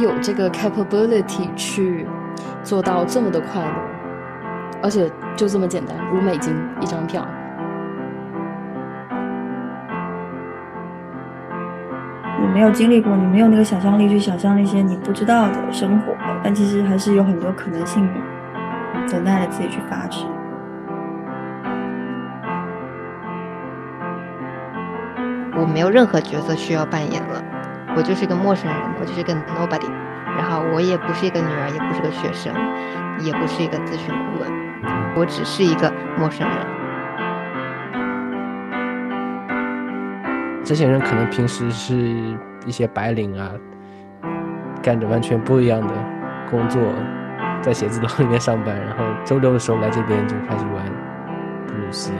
有这个 capability 去做到这么的快乐，而且就这么简单，五美金一张票。你没有经历过，你没有那个想象力去想象那些你不知道的生活，但其实还是有很多可能性等待着自己去发掘。我没有任何角色需要扮演了，我就是一个陌生人，我就是个 nobody。然后我也不是一个女儿，也不是个学生，也不是一个咨询顾问，我只是一个陌生人。这些人可能平时是一些白领啊，干着完全不一样的工作，在写字楼里面上班，然后周六的时候来这边就开始玩布鲁斯。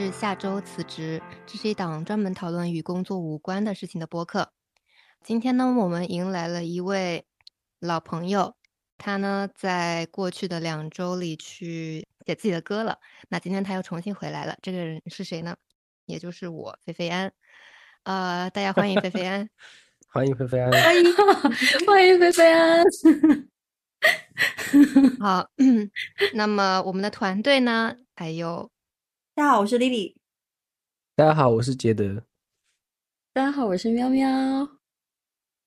是下周辞职，这是一档专门讨论与工作无关的事情的播客。今天呢，我们迎来了一位老朋友。他呢，在过去的两周里去写自己的歌了。那今天他又重新回来了。这个人是谁呢？也就是我，菲菲安。呃，大家欢迎菲菲安。欢迎菲菲安。欢迎，欢迎菲菲安。好，那么我们的团队呢？还有，大家好，我是 Lily。大家好，我是杰德。大家好，我是喵喵。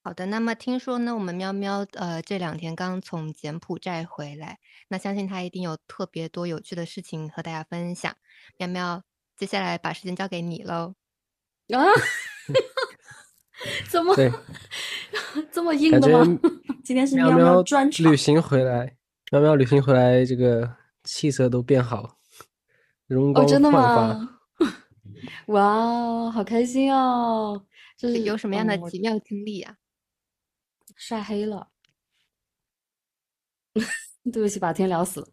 好的，那么听说呢，我们喵喵呃这两天刚从柬埔寨回来，那相信他一定有特别多有趣的事情和大家分享。喵喵，接下来把时间交给你喽。啊？怎么 这么硬的吗？今天是喵喵专场。旅行回来，喵喵旅行回来，这个气色都变好，容光焕发。哇，好开心哦！这是有什么样的奇妙经历啊？晒黑了，对不起，把天聊死了。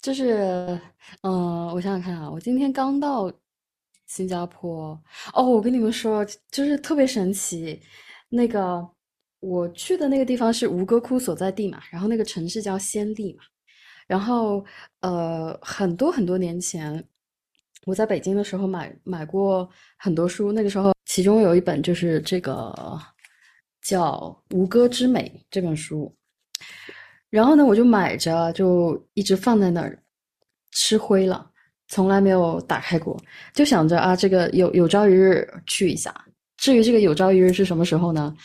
就是，嗯，我想想看啊，我今天刚到新加坡。哦，我跟你们说，就是特别神奇。那个我去的那个地方是吴哥窟所在地嘛，然后那个城市叫暹粒嘛。然后，呃，很多很多年前，我在北京的时候买买过很多书，那个时候。其中有一本就是这个叫《吴歌之美》这本书，然后呢，我就买着，就一直放在那儿，吃灰了，从来没有打开过，就想着啊，这个有有朝一日去一下。至于这个有朝一日是什么时候呢？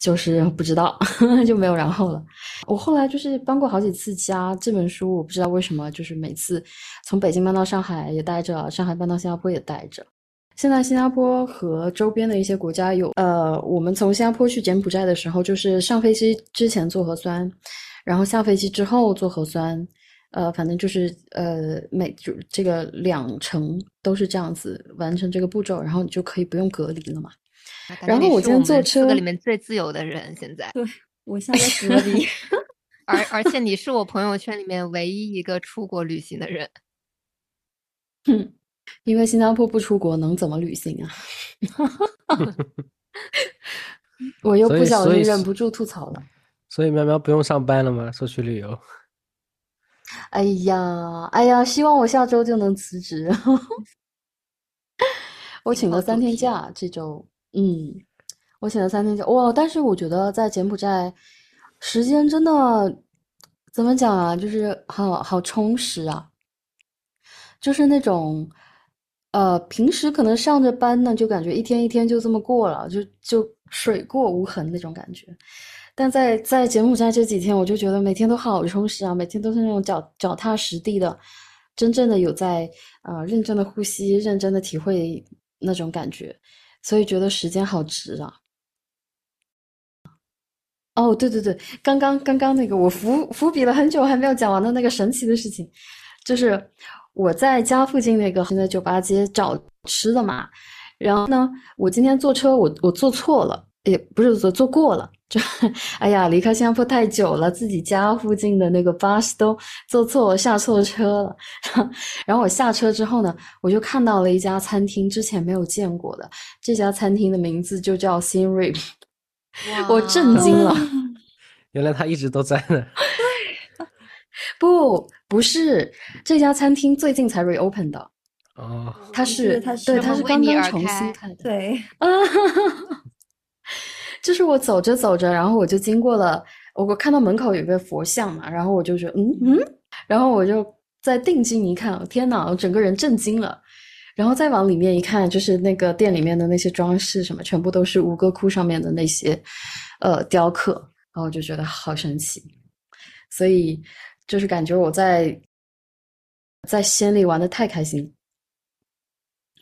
就是 不知道，就没有然后了。我后来就是搬过好几次家，这本书我不知道为什么，就是每次从北京搬到上海也带着，上海搬到新加坡也带着。现在新加坡和周边的一些国家有，呃，我们从新加坡去柬埔寨的时候，就是上飞机之前做核酸，然后下飞机之后做核酸，呃，反正就是呃，每就这个两程都是这样子完成这个步骤，然后你就可以不用隔离了嘛。然后我今天坐车里面最自由的人，现在对我像在隔离，而而且你是我朋友圈里面唯一一个出国旅行的人，哼。因为新加坡不出国能怎么旅行啊？我又不小心忍不住吐槽了。所以喵喵不用上班了吗？说去旅游？哎呀，哎呀，希望我下周就能辞职。我请了三天假，这周，嗯，我请了三天假。哇，但是我觉得在柬埔寨时间真的怎么讲啊？就是好好充实啊，就是那种。呃，平时可能上着班呢，就感觉一天一天就这么过了，就就水过无痕那种感觉。但在在柬埔寨这几天，我就觉得每天都好充实啊，每天都是那种脚脚踏实地的，真正的有在呃认真的呼吸，认真的体会那种感觉，所以觉得时间好值啊。哦，对对对，刚刚刚刚那个我伏伏笔了很久还没有讲完的那个神奇的事情，就是。我在家附近那个现在酒吧街找吃的嘛，然后呢，我今天坐车我我坐错了，也不是坐坐过了，就哎呀，离开新加坡太久了，自己家附近的那个巴士都坐错下错车了。然后我下车之后呢，我就看到了一家餐厅，之前没有见过的，这家餐厅的名字就叫 s i n r i 我震惊了，原来他一直都在呢。不，不是这家餐厅最近才 reopen 的，哦，它是对，专它是刚刚重新开开的。对，啊，就是我走着走着，然后我就经过了，我我看到门口有个佛像嘛，然后我就觉得嗯嗯，然后我就再定睛一看，天呐，我整个人震惊了。然后再往里面一看，就是那个店里面的那些装饰什么，全部都是吴哥窟上面的那些呃雕刻，然后我就觉得好神奇。所以就是感觉我在在西安里玩的太开心，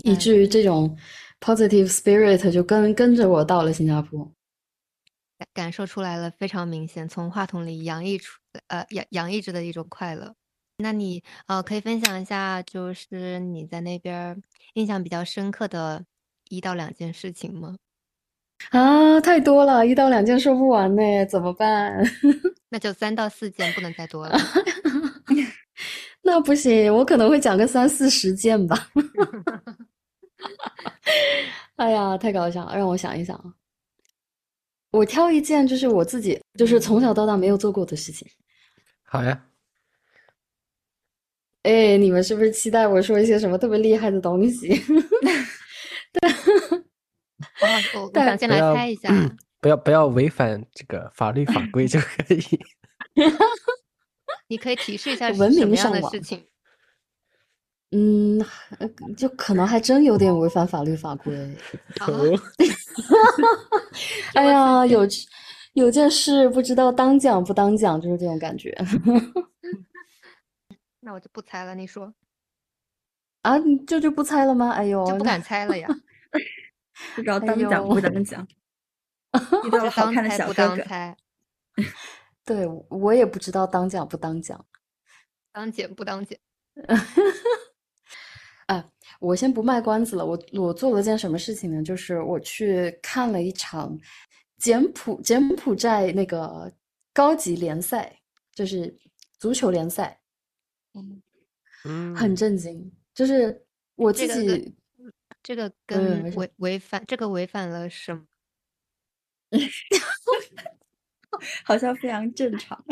以嗯至于这种 positive spirit 就跟跟着我到了新加坡。感感受出来了，非常明显，从话筒里洋溢出呃洋洋溢着的一种快乐。那你呃可以分享一下，就是你在那边儿印象比较深刻的一到两件事情吗？啊，太多了，一到两件说不完呢，怎么办？那就三到四件，不能再多了。那不行，我可能会讲个三四十件吧。哎呀，太搞笑了，让我想一想啊。我挑一件，就是我自己，就是从小到大没有做过的事情。好呀，哎，你们是不是期待我说一些什么特别厉害的东西？啊，我我想先来不要猜一下，不要不要违反这个法律法规就可以。你可以提示一下是文什么样明上网的事情？嗯，呃就可能还真有点违反法律法规。啊，哎呀，有有件事不知道当讲不当讲，就是这种感觉 那我就不猜了，你说啊！你这就不猜了吗？哎呦，就不敢猜了呀，不知道哎当讲呦不当讲，遇到就了好看的当猜不小哥哥，当猜，对我也不知道当讲不当讲。当讲不当捡。哎，我先不卖关子了，我我做了件什么事情呢？就是我去看了一场柬埔柬埔寨那个高级联赛，就是足球联赛，嗯，很震惊。就是我自己这个嗯跟违违反这个违反了什么？好像非常正常。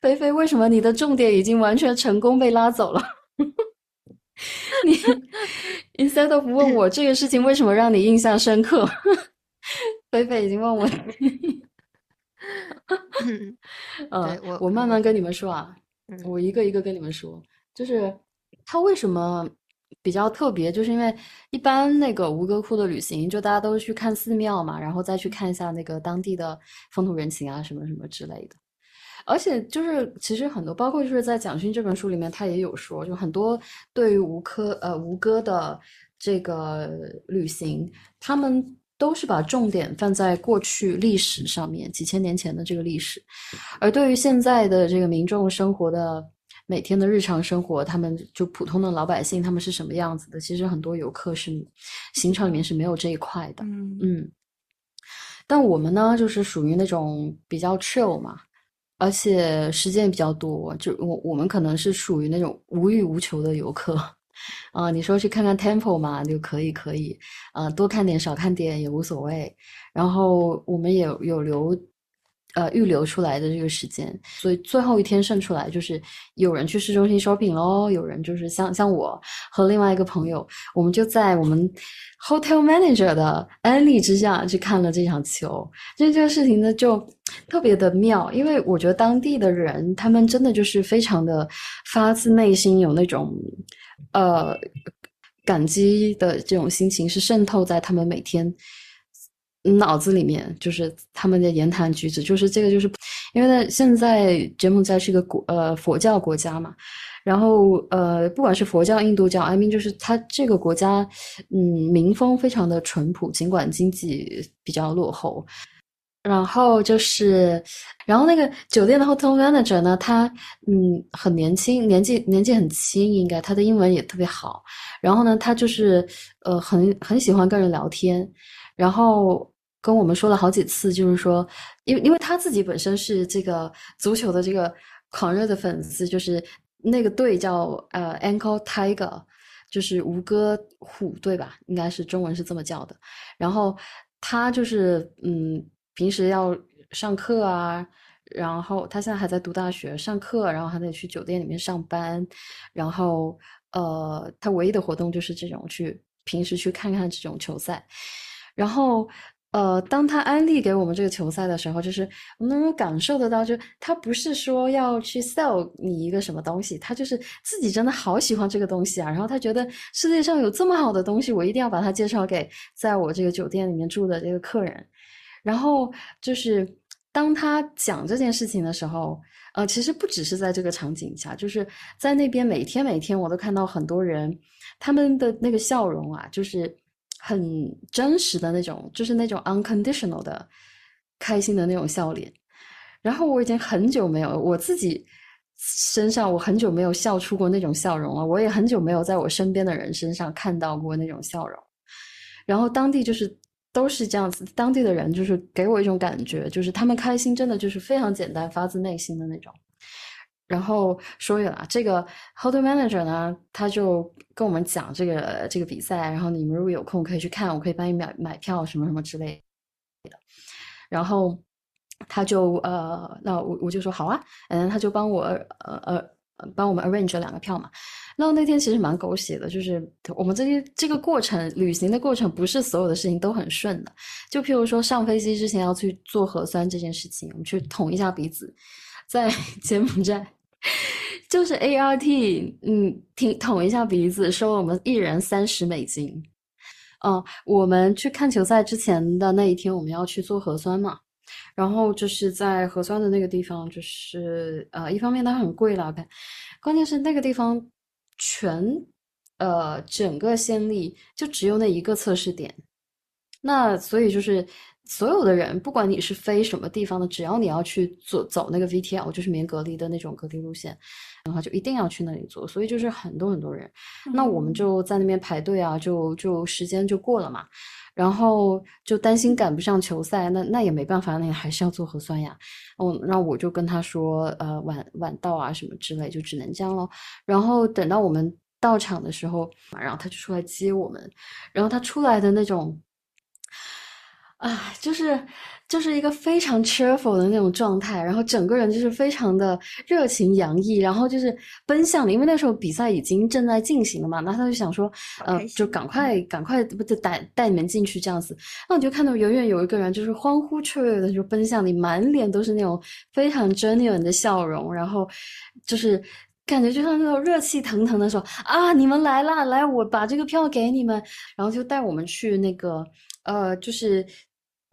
菲菲，为什么你的重点已经完全成功被拉走了？你 instead of 问我这个事情为什么让你印象深刻，菲菲已经问我。嗯呃，我我慢慢跟你们说啊，嗯我一个一个跟你们说，就是他为什么比较特别，就是因为一般那个吴哥窟的旅行，就大家都去看寺庙嘛，然后再去看一下那个当地的风土人情啊，什么什么之类的。而且就是其实很多，包括就是在蒋勋这本书里面，他也有说，就很多对于吴科呃吴哥的这个旅行，他们都是把重点放在过去历史上面，几千年前的这个历史，而对于现在的这个民众生活的每天的日常生活，他们就普通的老百姓，他们是什么样子的？其实很多游客是行程里面是没有这一块的。嗯嗯，但我们呢，就是属于那种比较 chill 嘛，而且时间也比较多，就我我们可能是属于那种无欲无求的游客。啊、你说去看看 temple 嘛，就可以可以，啊、多看点少看点也无所谓。然后我们也有留，呃，预留出来的这个时间，所以最后一天剩出来就是有人去市中心 shopping 咯，有人就是像像我和另外一个朋友，我们就在我们 hotel manager 的安利之下去看了这场球。这这个事情呢就特别的妙，因为我觉得当地的人他们真的就是非常的发自内心有那种呃感激的这种心情，是渗透在他们每天脑子里面，就是他们的言谈举止，就是这个就是因为呢，现在柬埔寨是一个国呃佛教国家嘛。然后，呃，不管是佛教、印度教，I mean，就是它这个国家，嗯，民风非常的淳朴，尽管经济比较落后。然后就是，然后那个酒店的 hotel manager 呢，他嗯很年轻，年纪年纪很轻，应该他的英文也特别好。然后呢，他就是呃很很喜欢跟人聊天，然后跟我们说了好几次，就是说，因为因为他自己本身是这个足球的这个狂热的粉丝，就是那个队叫呃 Ankle Tiger，就是吴哥虎队吧，应该是中文是这么叫的。然后他就是嗯，平时要上课啊，然后他现在还在读大学上课，然后还得去酒店里面上班，然后呃，他唯一的活动就是这种去平时去看看这种球赛，然后。呃，当他安利给我们这个球赛的时候，就是我们能够感受得到，就他不是说要去 sell 你一个什么东西，他就是自己真的好喜欢这个东西啊。然后他觉得世界上有这么好的东西，我一定要把它介绍给在我这个酒店里面住的这个客人。然后就是当他讲这件事情的时候，呃，其实不只是在这个场景下，就是在那边每天每天我都看到很多人，他们的那个笑容啊，就是。很真实的那种，就是那种 unconditional 的开心的那种笑脸。然后我已经很久没有我自己身上，我很久没有笑出过那种笑容了。我也很久没有在我身边的人身上看到过那种笑容。然后当地就是都是这样子，当地的人就是给我一种感觉，就是他们开心真的就是非常简单，发自内心的那种。然后说远了，这个 hotel manager 呢，他就跟我们讲这个这个比赛，然后你们如果有空可以去看，我可以帮你买买票什么什么之类的。然后他就呃，那我我就说好啊，嗯，他就帮我呃呃帮我们 arrange 了两个票嘛。那那天其实蛮狗血的，就是我们这些这个过程旅行的过程，不是所有的事情都很顺的。就譬如说上飞机之前要去做核酸这件事情，我们去捅一下鼻子。在 柬埔寨，就是 A R T，嗯，挺捅一下鼻子，收我们一人三十美金。嗯，我们去看球赛之前的那一天，我们要去做核酸嘛。然后就是在核酸的那个地方，就是呃，一方面它很贵了，关键是那个地方全呃整个县里就只有那一个测试点，那所以就是。所有的人，不管你是飞什么地方的，只要你要去做走那个 VTL，就是免隔离的那种隔离路线，然后就一定要去那里做。所以就是很多很多人，那我们就在那边排队啊，就就时间就过了嘛。然后就担心赶不上球赛，那那也没办法，那还是要做核酸呀。哦，那我就跟他说，呃，晚晚到啊什么之类，就只能这样咯。然后等到我们到场的时候，然后他就出来接我们，然后他出来的那种。啊，就是就是一个非常 cheerful 的那种状态，然后整个人就是非常的热情洋溢，然后就是奔向你，因为那时候比赛已经正在进行了嘛，那他就想说，呃，就赶快赶快不就带带你们进去这样子，那我就看到远远有一个人就是欢呼雀跃的就奔向你，满脸都是那种非常 genuine 的笑容，然后就是感觉就像那种热气腾腾的说啊，你们来啦，来我把这个票给你们，然后就带我们去那个。呃，就是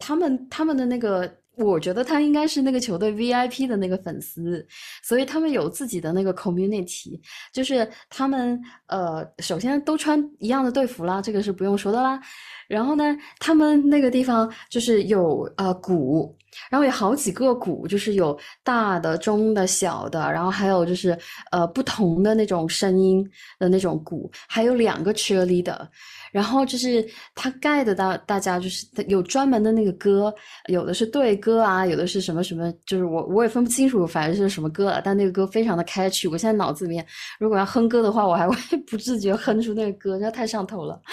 他们他们的那个，我觉得他应该是那个球队 VIP 的那个粉丝，所以他们有自己的那个 community，就是他们呃，首先都穿一样的队服啦，这个是不用说的啦。然后呢，他们那个地方就是有呃鼓，然后有好几个鼓，就是有大的、中的、小的，然后还有就是呃不同的那种声音的那种鼓，还有两个 cheerleader。然后就是他盖的，到大家就是有专门的那个歌，有的是对歌啊，有的是什么什么，就是我我也分不清楚，反正是什么歌了。但那个歌非常的 catchy，我现在脑子里面如果要哼歌的话，我还会 不自觉哼出那个歌，那太上头了。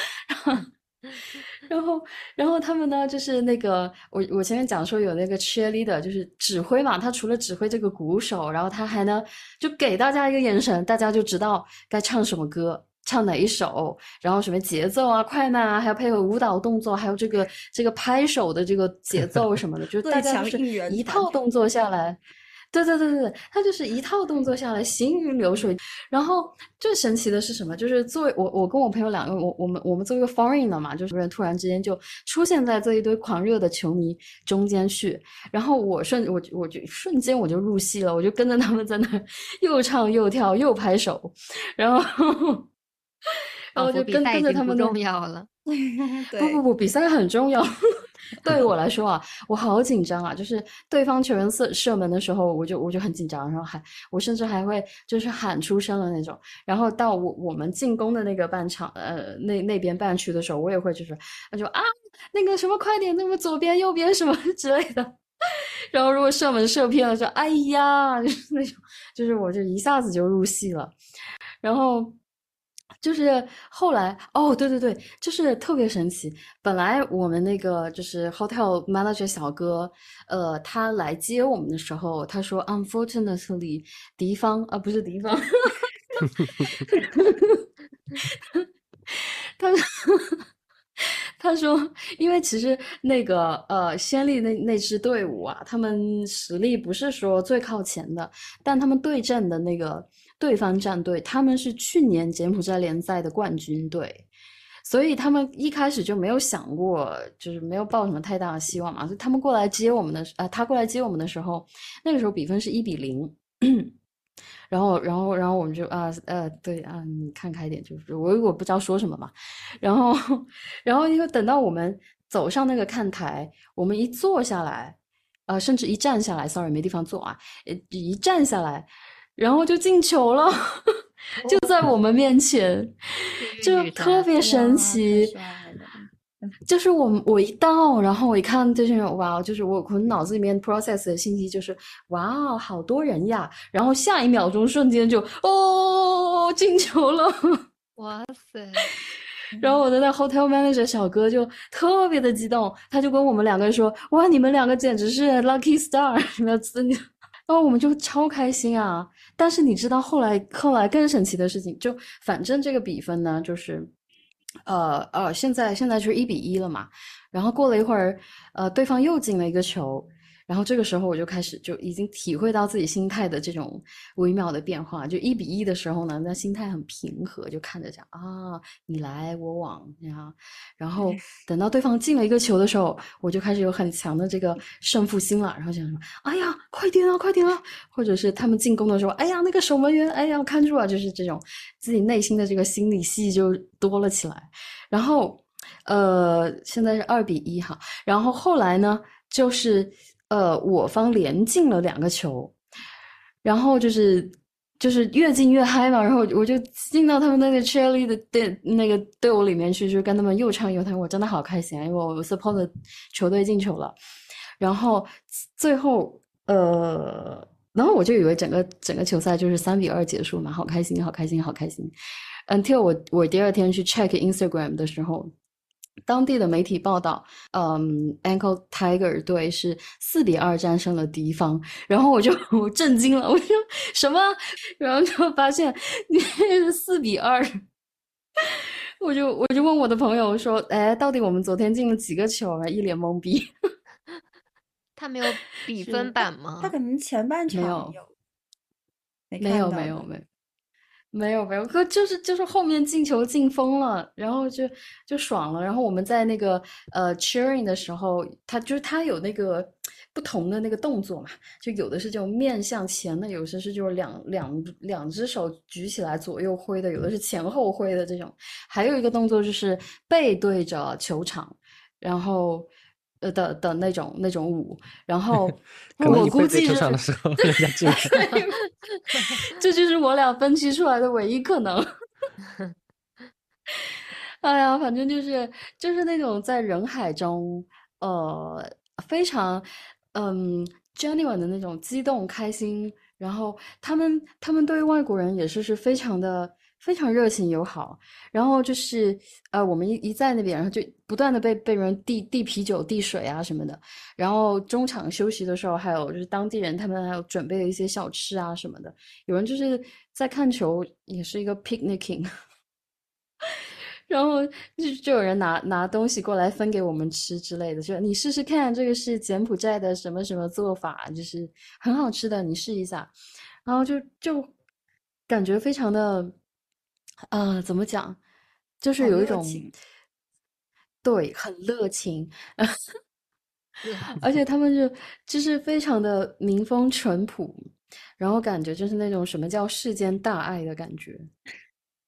然后，然后他们呢，就是那个我我前面讲说有那个 cheerleader，就是指挥嘛，他除了指挥这个鼓手，然后他还能就给大家一个眼神，大家就知道该唱什么歌。唱哪一首，然后什么节奏啊、快慢啊，还要配合舞蹈动作，还有这个这个拍手的这个节奏什么的，就 大家就是一套动作下来，对对对对对，他就是一套动作下来，行云流水。然后最神奇的是什么？就是作为我我跟我朋友两个，我我们我们作为一个 foreign 的嘛，就是人突然之间就出现在这一堆狂热的球迷中间去，然后我瞬我我就瞬间我就入戏了，我就跟着他们在那 又唱又跳又拍手，然后。然后就跟跟着他们重要了，不不不，比赛很重要。对于我来说啊，我好紧张啊！就是对方球员射射门的时候，我就我就很紧张，然后还我甚至还会就是喊出声的那种。然后到我我们进攻的那个半场，呃，那那边半区的时候，我也会就是那就啊，那个什么快点，那个左边右边什么 之类的。然后如果射门射偏了，就哎呀，就是那种，就是我就一下子就入戏了。然后。就是后来哦，对对对，就是特别神奇。本来我们那个就是 hotel manager 小哥，呃，他来接我们的时候，他说，unfortunately，敌方啊，不是敌方，他说他说，因为其实那个呃，先例那那支队伍啊，他们实力不是说最靠前的，但他们对阵的那个对方战队，他们是去年柬埔寨联赛的冠军队，所以他们一开始就没有想过，就是没有抱什么太大的希望嘛。所以他们过来接我们的，呃，他过来接我们的时候，那个时候比分是一比零。然后，然后，然后我们就啊，呃，对啊，你看开一点，就是我我不知道说什么嘛。然后，然后因为等到我们走上那个看台，我们一坐下来，呃，甚至一站下来，sorry，没地方坐啊，一站下来，然后就进球了，就在我们面前，就特别神奇。就是我我一到，然后我一看这些人，哇，就是我可能脑子里面 process 的信息就是哇，好多人呀，然后下一秒钟瞬间就哦进球了，哇塞！然后我的那 hotel manager 小哥就特别的激动，他就跟我们两个说，哇，你们两个简直是 lucky star，什么然后我们就超开心啊！但是你知道后来后来更神奇的事情，就反正这个比分呢，就是。呃呃，现在现在就是一比一了嘛，然后过了一会儿，呃，对方又进了一个球，然后这个时候我就开始就已经体会到自己心态的这种微妙的变化。就一比一的时候呢，那心态很平和，就看着讲啊，你来我往，然后，然后 等到对方进了一个球的时候，我就开始有很强的这个胜负心了，然后想说，哎呀，快点啊，快点啊！或者是他们进攻的时候，哎呀，那个守门员，哎呀，看住啊，就是这种自己内心的这个心理戏就多了起来。然后，呃，现在是二比一哈，然后后来呢，就是。呃，我方连进了两个球，然后就是就是越进越嗨嘛，然后我就进到他们那个 cheerlead 的队那个队伍里面去，就跟他们又唱又跳，我真的好开心啊！因为我 support 球队进球了，然后最后呃，然后我就以为整个整个球赛就是三比二结束嘛，好开心，好开心，好开心。Until 我我第二天去 check Instagram 的时候。当地的媒体报道，嗯，Ankle Tiger 队是四比二战胜了敌方，然后我就 我震惊了，我说什么？然后就发现你是四比二，我就我就问我的朋友说，哎，到底我们昨天进了几个球啊？一脸懵逼。他没有比分板吗？他可能前半场没有，没有没有没有。没有没有，可就是就是后面进球进疯了，然后就就爽了。然后我们在那个呃 cheering 的时候，他就是他有那个不同的那个动作嘛，就有的是这种面向前的，有的是就是两两两只手举起来左右挥的，有的是前后挥的这种。还有一个动作就是背对着球场，然后。呃的的那种那种舞，然 后我估计是，这就是我俩分析出来的唯一可能。哎呀，反正就是就是那种在人海中，呃，非常嗯 genuine 的那种激动开心，然后他们他们对外国人也是是非常的。非常热情友好，然后就是呃，我们一一在那边，然后就不断的被被人递递啤酒、递水啊什么的。然后中场休息的时候，还有就是当地人他们还有准备了一些小吃啊什么的。有人就是在看球，也是一个 picnicking，然后就就有人拿拿东西过来分给我们吃之类的，就你试试看，这个是柬埔寨的什么什么做法，就是很好吃的，你试一下。然后就就感觉非常的。啊，怎么讲？就是有一种，对，很热情，而且 他们就就是非常的民风淳朴，然后感觉就是那种什么叫世间大爱的感觉，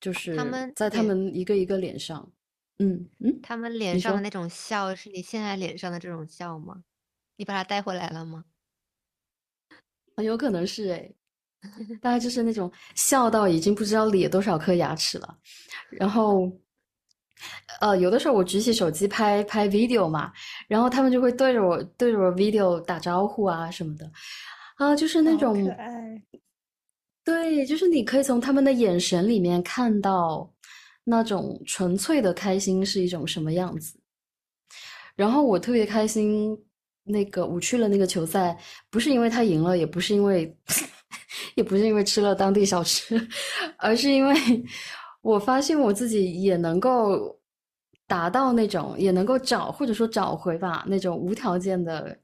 就是他们在他们一个一个脸上，嗯嗯，他们脸上的那种笑是你现在脸上的这种笑吗？你把它带回来了吗？很有可能是哎。大概就是那种笑到已经不知道咧多少颗牙齿了，然后，呃，有的时候我举起手机拍拍 video 嘛，然后他们就会对着我对着我 video 打招呼啊什么的，啊，就是那种，对，就是你可以从他们的眼神里面看到那种纯粹的开心是一种什么样子。然后我特别开心，那个我去了那个球赛，不是因为他赢了，也不是因为，也不是因为吃了当地小吃，而是因为我发现我自己也能够达到那种，也能够找或者说找回吧那种无条件的、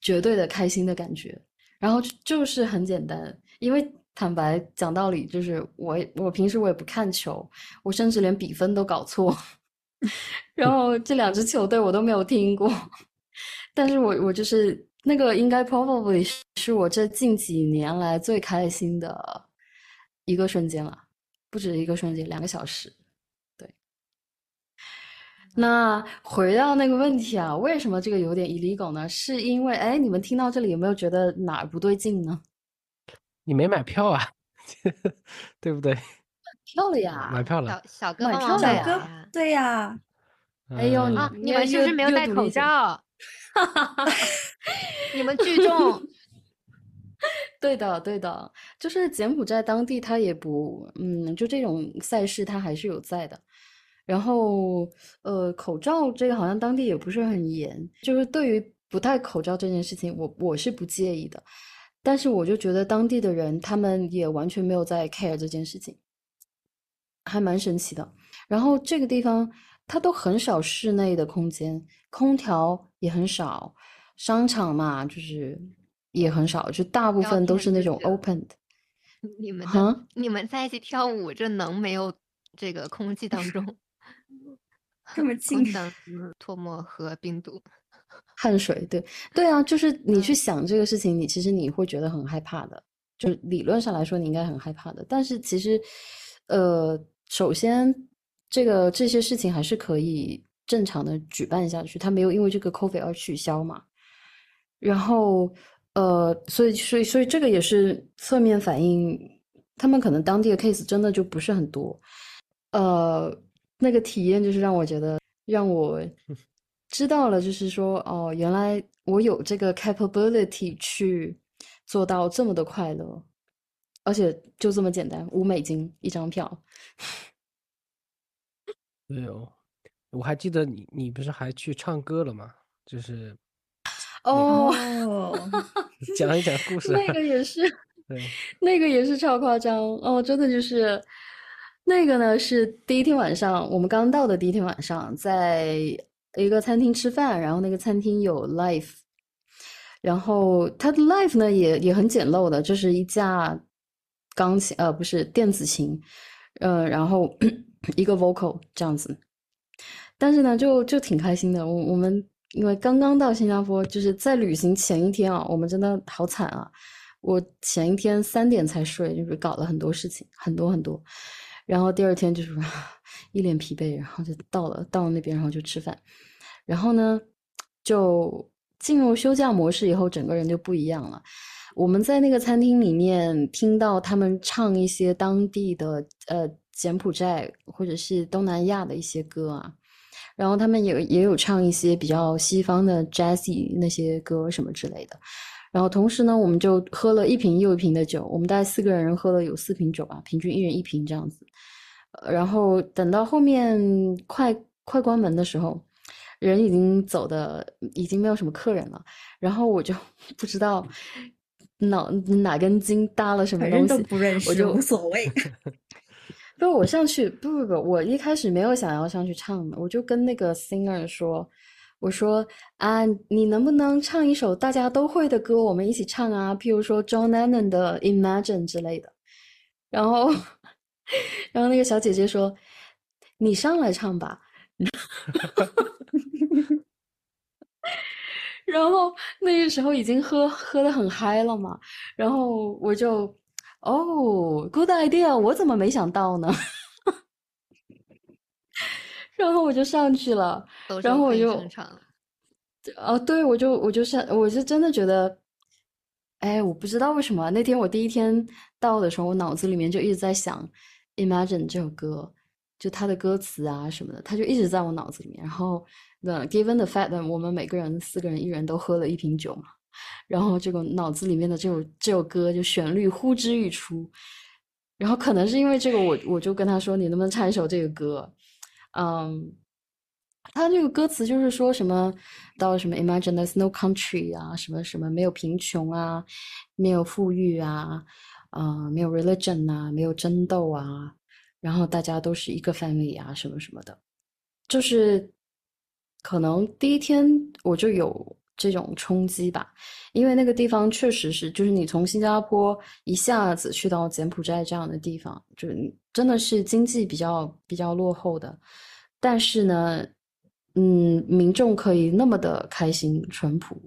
绝对的开心的感觉。然后就是很简单，因为坦白讲道理，就是我我平时我也不看球，我甚至连比分都搞错。然后这两支球队我都没有听过，但是我我就是那个应该 probably 是我这近几年来最开心的一个瞬间了，不止一个瞬间，两个小时。对，那回到那个问题啊，为什么这个有点 illegal 呢？是因为哎，你们听到这里有没有觉得哪儿不对劲呢？你没买票啊，对不对？买票了呀，买票了，小哥买票了呀呀。对呀，哎呦你你们是不是没有戴口阅读理解罩？你们聚众，对的，对的，就是柬埔寨当地他也不，嗯，就这种赛事他还是有在的。然后，呃，口罩这个好像当地也不是很严，就是对于不戴口罩这件事情，我我是不介意的。但是我就觉得当地的人他们也完全没有在 care 这件事情，还蛮神奇的。然后这个地方它都很少室内的空间，空调也很少，商场嘛就是也很少，就大部分都是那种 open 的。你们啊你们在一起跳舞，这能没有这个空气当中 这么 空近唾沫和病毒？汗水，对对啊，就是你去嗯想这个事情，你其实你会觉得很害怕的，就理论上来说你应该很害怕的，但是其实，呃，首先这个这些事情还是可以正常的举办下去，它没有因为这个 COVID 而取消嘛。然后，呃，所以所以所以这个也是侧面反映，他们可能当地的 case 真的就不是很多，呃，那个体验就是让我觉得让我知道了，就是说，哦，原来我有这个 capability 去做到这么的快乐，而且就这么简单，五美金一张票。对哦，我还记得你，你不是还去唱歌了吗？就是哦，哦，讲一讲故事。那个也是，对，那个也是超夸张哦，真的就是那个呢，是第一天晚上，我们刚到的第一天晚上，在一个餐厅吃饭，然后那个餐厅有 live，然后它的 live 呢也也很简陋的，就是一架钢琴，呃，不是电子琴，呃，然后 一个 vocal 这样子，但是呢，就就挺开心的。我我们因为刚刚到新加坡，就是在旅行前一天啊，我们真的好惨啊！我前一天三点才睡，就是搞了很多事情，很多很多。然后第二天就是 一脸疲惫，然后就到了到了那边，然后就吃饭。然后呢，就进入休假模式以后，整个人就不一样了。我们在那个餐厅里面听到他们唱一些当地的呃柬埔寨或者是东南亚的一些歌啊，然后他们也也有唱一些比较西方的 jazzy 那些歌什么之类的。然后同时呢，我们就喝了一瓶又一瓶的酒，我们大概四个人喝了有四瓶酒吧，平均一人一瓶这样子。呃然后等到后面快快关门的时候，人已经走的已经没有什么客人了，然后我就 不知道脑哪根筋搭了什么东西，不认识，我就无所谓。不，我上去，不不不，我一开始没有想要上去唱的，我就跟那个 singer 说，我说啊，你能不能唱一首大家都会的歌，我们一起唱啊，譬如说 John Lennon 的 Imagine 之类的。然后，然后那个小姐姐说，你上来唱吧。然后那个时候已经喝喝的很嗨了嘛，然后我就哦，good idea，我怎么没想到呢？然后我就上去了，然后我就。哦，对，我就我就上，我是真的觉得，哎，我不知道为什么那天我第一天到的时候，我脑子里面就一直在想《Imagine》这首歌，就它的歌词啊什么的，它就一直在我脑子里面。然后，那 given the fact that 我们每个人四个人一人都喝了一瓶酒嘛，然后这个脑子里面的这首这首歌就旋律呼之欲出，然后可能是因为这个，我我就跟他说，你能不能唱一首这个歌？嗯，他这个歌词就是说什么到什么 Imagine there's no country 啊，什么什么没有贫穷啊，没有富裕啊，啊，没有 religion 啊，没有争斗啊，然后大家都是一个 family 啊，什么什么的，就是可能第一天我就有。这种冲击吧，因为那个地方确实是，就是你从新加坡一下子去到柬埔寨这样的地方，就真的是经济比较比较落后的，但是呢，嗯，民众可以那么的开心、淳朴、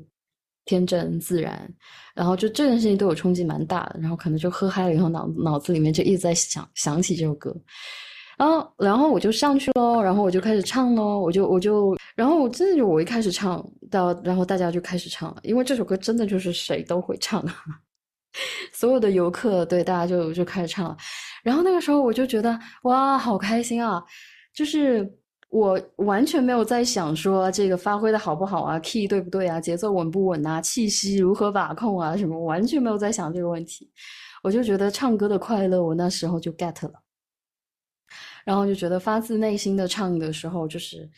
天真、自然，然后就这件事情对我冲击蛮大的，然后可能就喝嗨了以后，脑脑子里面就一直在想想起这首歌。然后，然后我就上去喽，然后我就开始唱喽，我就我就，然后我真的就我一开始唱到，然后大家就开始唱了，因为这首歌真的就是谁都会唱，所有的游客对大家就就开始唱了，然后那个时候我就觉得哇，好开心啊！就是我完全没有在想说这个发挥的好不好啊，key 对不对啊，节奏稳不稳啊，气息如何把控啊，什么完全没有在想这个问题，我就觉得唱歌的快乐，我那时候就 get 了。然后就觉得发自内心的唱的时候，就是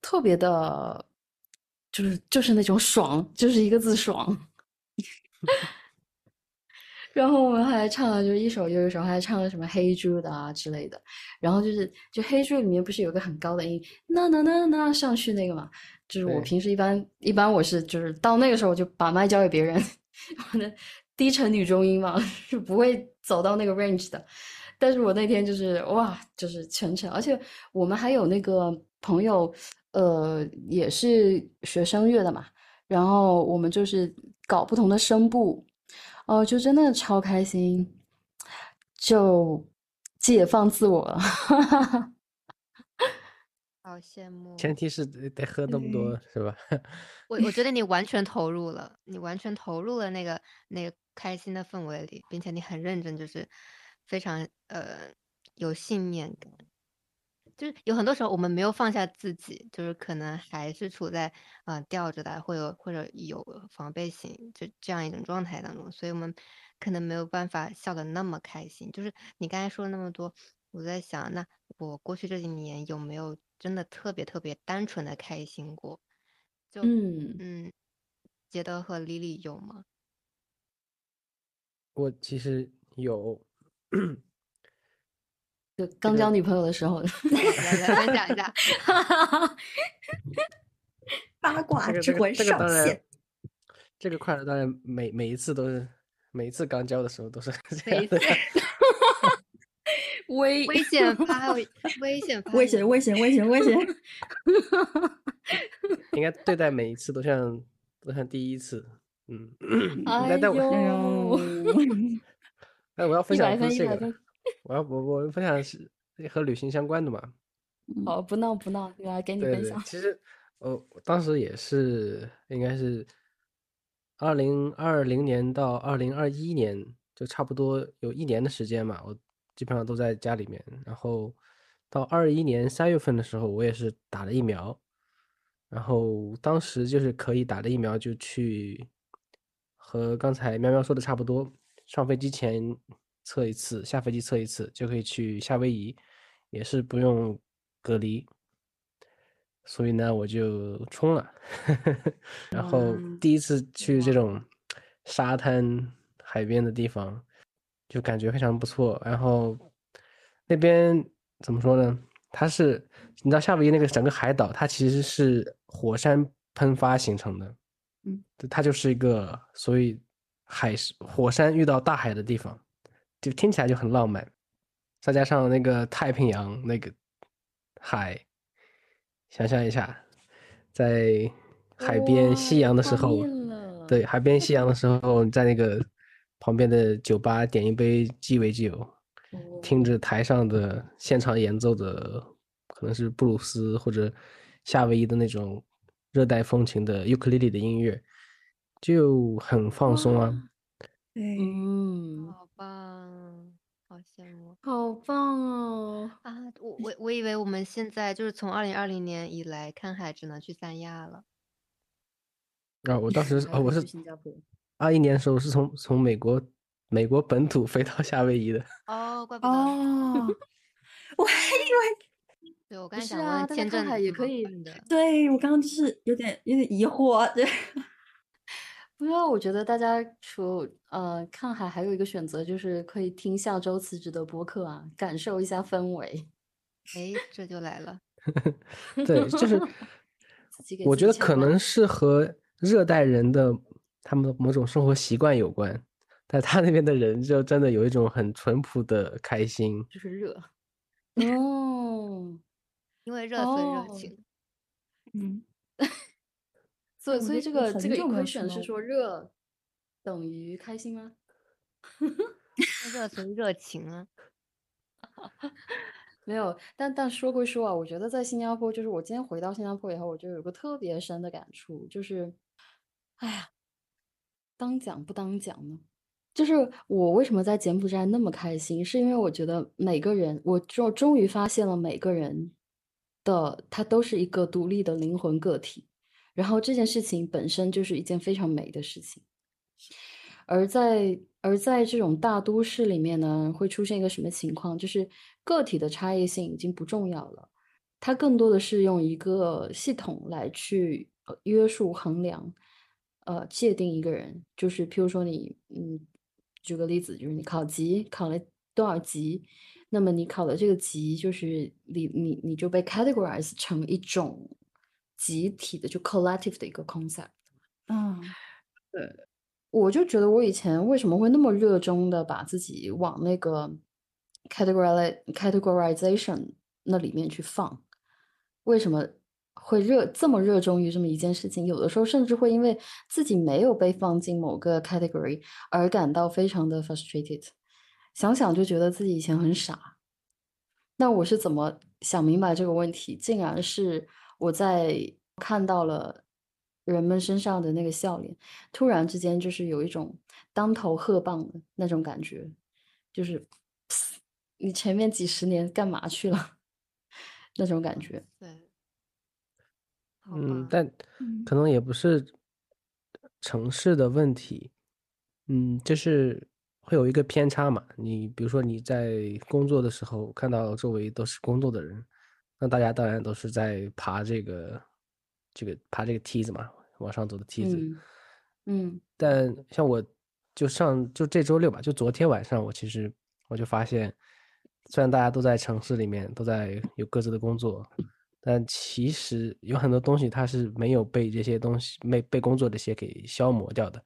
特别的，就是就是那种爽，就是一个字爽。然后我们还唱了，就是一首又一首，还唱了什么黑猪的啊之类的。然后就是就黑猪里面不是有个很高的音，那那那那上去那个嘛，就是我平时一般一般我是就是到那个时候我就把麦交给别人，我的低沉女中音嘛 是不会走到那个 range 的。但是我那天就是哇，就是全程，而且我们还有那个朋友，呃，也是学声乐的嘛，然后我们就是搞不同的声部，哦，就真的超开心，就解放自我了，好羡慕。前提是得喝那么多，是吧？我我觉得你完全投入了，你完全投入了那个那个开心的氛围里，并且你很认真，就是。非常呃有信念感，就是有很多时候我们没有放下自己，就是可能还是处在啊吊着的，或者或者有防备心，就这样一种状态当中，所以我们可能没有办法笑得那么开心。就是你刚才说了那么多，我在想，那我过去这几年有没有真的特别特别单纯的开心过？就嗯嗯，杰德和莉莉有吗？我其实有。就 刚交女朋友的时候，来讲一下，八卦之魂上线。这个快乐当然每每一次都是，每一次刚交的时候都是这样的。危危险发危险危险危险危险危险。应该对待每一次都像都像第一次，嗯。哎呦。哎，我要分享的是这个，我要我我分享的是和旅行相关的嘛。好，不闹不闹，来给你分享。其实，呃，当时也是应该是二零二零年到二零二一年，就差不多有一年的时间嘛。我基本上都在家里面。然后到二一年三月份的时候，我也是打了疫苗。然后当时就是可以打了疫苗就去，和刚才喵喵说的差不多。上飞机前测一次，下飞机测一次就可以去夏威夷，也是不用隔离。所以呢，我就冲了。然后第一次去这种沙滩海边的地方，就感觉非常不错。然后那边怎么说呢？它是你知道夏威夷那个整个海岛，它其实是火山喷发形成的。嗯，它就是一个所以。海是火山遇到大海的地方，就听起来就很浪漫。再加上那个太平洋那个海，想象一下，在海边夕阳的时候，对，海边夕阳的时候，在那个旁边的酒吧点一杯鸡尾酒，听着台上的现场演奏的，可能是布鲁斯或者夏威夷的那种热带风情的尤克里里的音乐。就很放松啊，对，嗯，好棒，好羡慕，好棒哦！啊，我我我以为我们现在就是从二零二零年以来看海只能去三亚了。啊，我当时 还哦，我是新加坡。二一年的时候是从从美国美国本土飞到夏威夷的。哦，怪 不得。哦，我还以为对我刚想问签证也可以的。对我刚刚就是有点有点疑惑，对，不知道，我觉得大家除呃看海，还有一个选择就是可以听下周辞职的播客啊，感受一下氛围。哎，这就来了。对，就是 自己给我觉得可能是和热带人的他们的某种生活习惯有关，但他那边的人就真的有一种很淳朴的开心。就是热。哦，因为热所以热哦情。嗯，所以所以这个这个久没有吃 equation 是说热等于开心吗？热等于热情啊。没有，但但说归说啊，我觉得在新加坡，就是我今天回到新加坡以后，我就有个特别深的感触，就是，哎呀，当讲不当讲呢？就是我为什么在柬埔寨那么开心，是因为我觉得每个人，我终终于发现了每个人的他都是一个独立的灵魂个体，然后这件事情本身就是一件非常美的事情。而在而在这种大都市里面呢，会出现一个什么情况？就是个体的差异性已经不重要了，它更多的是用一个系统来去约束、衡量、呃界定一个人。就是譬如说你，嗯，举个例子，就是你考级考了多少级，那么你考的这个级，就是你你你就被 categorize 成一种集体的，就 collective 的一个 concept。嗯，我就觉得我以前为什么会那么热衷的把自己往那个 categori categorization 那里面去放，为什么会热这么热衷于这么一件事情？有的时候甚至会因为自己没有被放进某个 category 而感到非常的 frustrated。想想就觉得自己以前很傻。那我是怎么想明白这个问题？竟然是我在看到了人们身上的那个笑脸，突然之间就是有一种当头喝棒的那种感觉，就是 你前面几十年干嘛去了 那种感觉。对。嗯，但嗯可能也不是城市的问题，嗯，就是会有一个偏差嘛。你比如说你在工作的时候看到周围都是工作的人，那大家当然都是在爬这个这个爬这个梯子嘛，往上走的梯子。嗯嗯但像我，就上就这周六吧，就昨天晚上，我其实我就发现，虽然大家都在城市里面，都在有各自的工作，但其实有很多东西它是没有被这些东西没被工作这些给消磨掉的。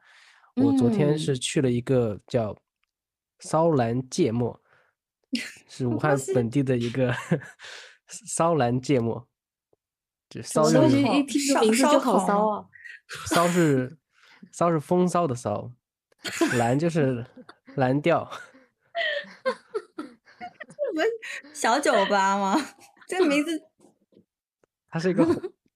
我昨天是去了一个叫骚兰芥末，是武汉本地的一个骚兰芥末，就骚什么东西就是一听这名字就好骚啊！骚是骚是风骚的骚，蓝就是 蓝调。这不是小酒吧吗？这个名字 它是一个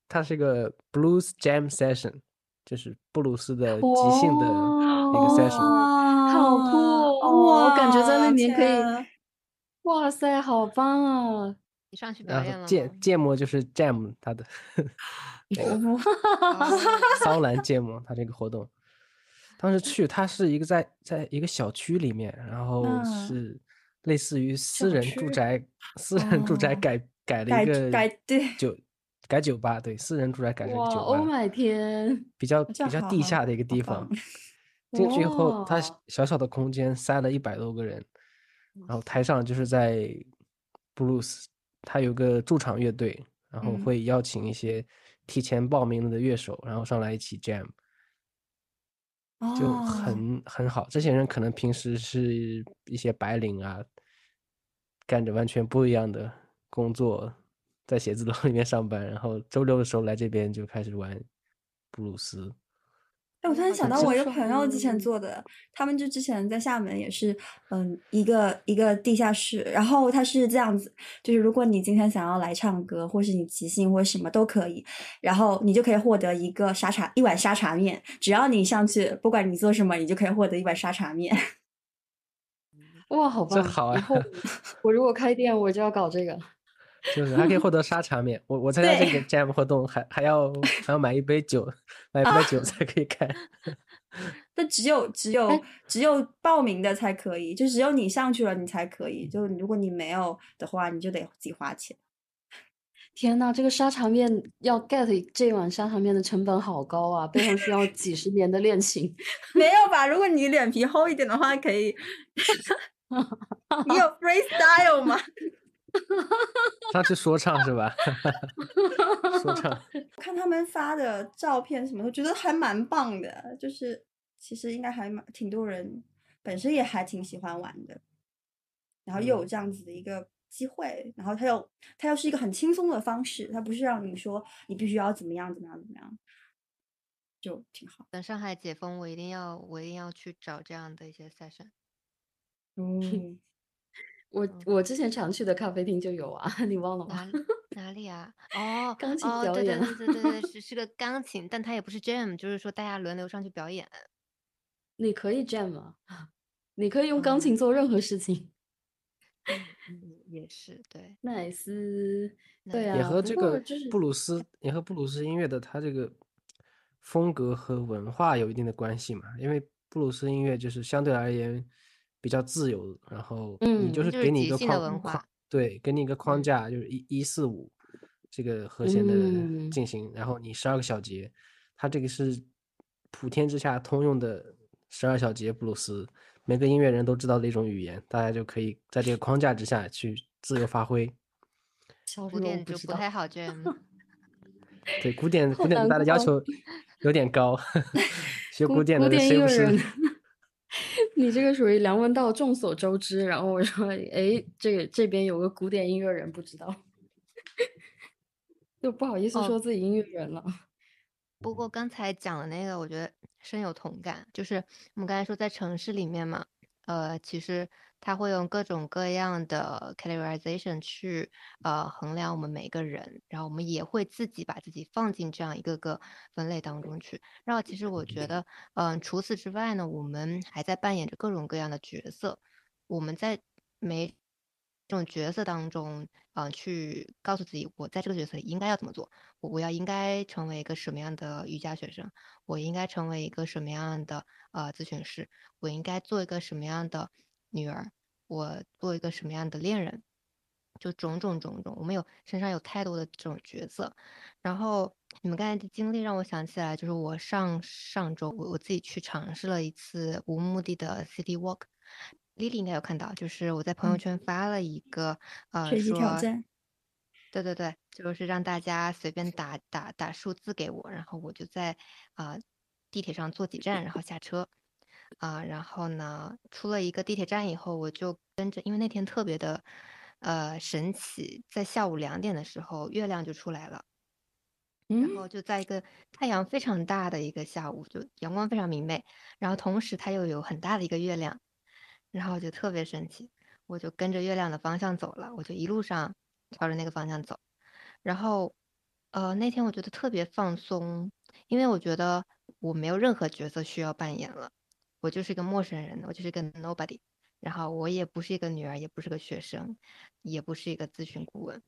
它是一个 blues jam session，就是布鲁斯的即兴的一个 session。好酷哦我感觉在那里面可以哇塞，好棒啊！你上去表然演了后芥吗？芥末就是 jam 他的 哦骚兰芥末，他这个活动。当时去，他是一个在在一个小区里面，然后嗯是类似于私人住宅，私人住宅哦改改了一个改对酒改酒吧，对，私人住宅改成一哇个酒，Oh 吧，my 天！比较比较地下的一个地方。进去以后，他小小的空间塞了一百多个人，然后台上就是在布鲁斯，他有个驻场乐队，然后嗯会邀请一些提前报名了的乐手，然后上来一起 jam，就哦很很好。这些人可能平时是一些白领啊，干着完全不一样的工作，在写字楼里面上班，然后周六的时候来这边就开始玩布鲁斯。哎，我突然想到我一个朋友之前做的，他们就之前在厦门也是，嗯，一个一个地下室，然后他是这样子，就是如果你今天想要来唱歌，或是你即兴或什么都可以，然后你就可以获得一个沙茶一碗沙茶面，只要你上去，不管你做什么，你就可以获得一碗沙茶面。哇，好棒！这好啊以后 我如果开店，我就要搞这个。就是还可以获得沙茶面。我我参加这个 jam 活动还还要还要买一杯酒，买一杯酒才可以开。那只有只有只有报名的才可以，就只有你上去了你才可以。就如果你没有的话，你就得自己花钱。天呐，这个沙茶面要 get 这碗沙茶面的成本好高啊，背后需要几十年的恋情。没有吧？如果你脸皮厚一点的话，可以。你有 freestyle 吗？上去说唱是吧？说唱。看他们发的照片什么，我觉得还蛮棒的。就是其实应该还蛮挺多人本身也还挺喜欢玩的，然后又有这样子的一个。机会，然后他又他又是一个很轻松的方式，他不是让你说你必须要怎么样怎么样怎么样，就挺好。等上海解封，我一定要我一定要去找这样的一些 session。嗯，我我之前常去的咖啡厅就有啊，你忘了吗？哪哪里啊？哦，钢琴表演。对对对对对对，是是个钢琴，但它也不是 jam，就是说大家轮流上去表演。你可以 jam 啊，你可以用钢琴做任何事情。嗯，也是对，奈斯，对啊，也和这个布鲁斯，也和布鲁斯音乐的它这个风格和文化有一定的关系嘛。因为布鲁斯音乐就是相对而言比较自由，然后你就是给你一个框框，对，给你一个框架，就是一一四五这个和弦的进行，然后你十二个小节，它这个是普天之下通用的十二小节布鲁斯。每个音乐人都知道的一种语言，大家就可以在这个框架之下去自由发挥。古典就不太好这样。对，古典古典对大的要求有点高，学古典的谁不是？你这个属于梁文道众所周知，然后我说，哎，这个这边有个古典音乐人不知道，就不好意思说自己音乐人了。不过刚才讲的那个，我觉得。深有同感，就是我们刚才说在城市里面嘛，呃，其实他会用各种各样的 categorization 去呃衡量我们每个人，然后我们也会自己把自己放进这样一个个分类当中去。然后其实我觉得，嗯，除此之外呢，我们还在扮演着各种各样的角色，我们在每这种角色当中，嗯，去告诉自己，我在这个角色里应该要怎么做，我我要应该成为一个什么样的瑜伽学生，我应该成为一个什么样的呃咨询师，我应该做一个什么样的女儿，我做一个什么样的恋人，就种种种种，我们有身上有太多的这种角色。然后你们刚才的经历让我想起来，就是我上上周我我自己去尝试了一次无目的的 city walk。Lily 应该有看到，就是我在朋友圈发了一个，呃，说，对对对，就是让大家随便打打打数字给我，然后我就在啊地铁上坐几站，然后下车，啊，然后呢出了一个地铁站以后，我就跟着，因为那天特别的，呃，神奇，在下午两点的时候，月亮就出来了，然后就在一个太阳非常大的一个下午，就阳光非常明媚，然后同时它又有很大的一个月亮。然后就特别神奇，我就跟着月亮的方向走了，我就一路上朝着那个方向走。然后，呃，那天我觉得特别放松，因为我觉得我没有任何角色需要扮演了，我就是一个陌生人，我就是个 nobody。然后我也不是一个女儿，也不是个学生，也不是一个咨询顾问，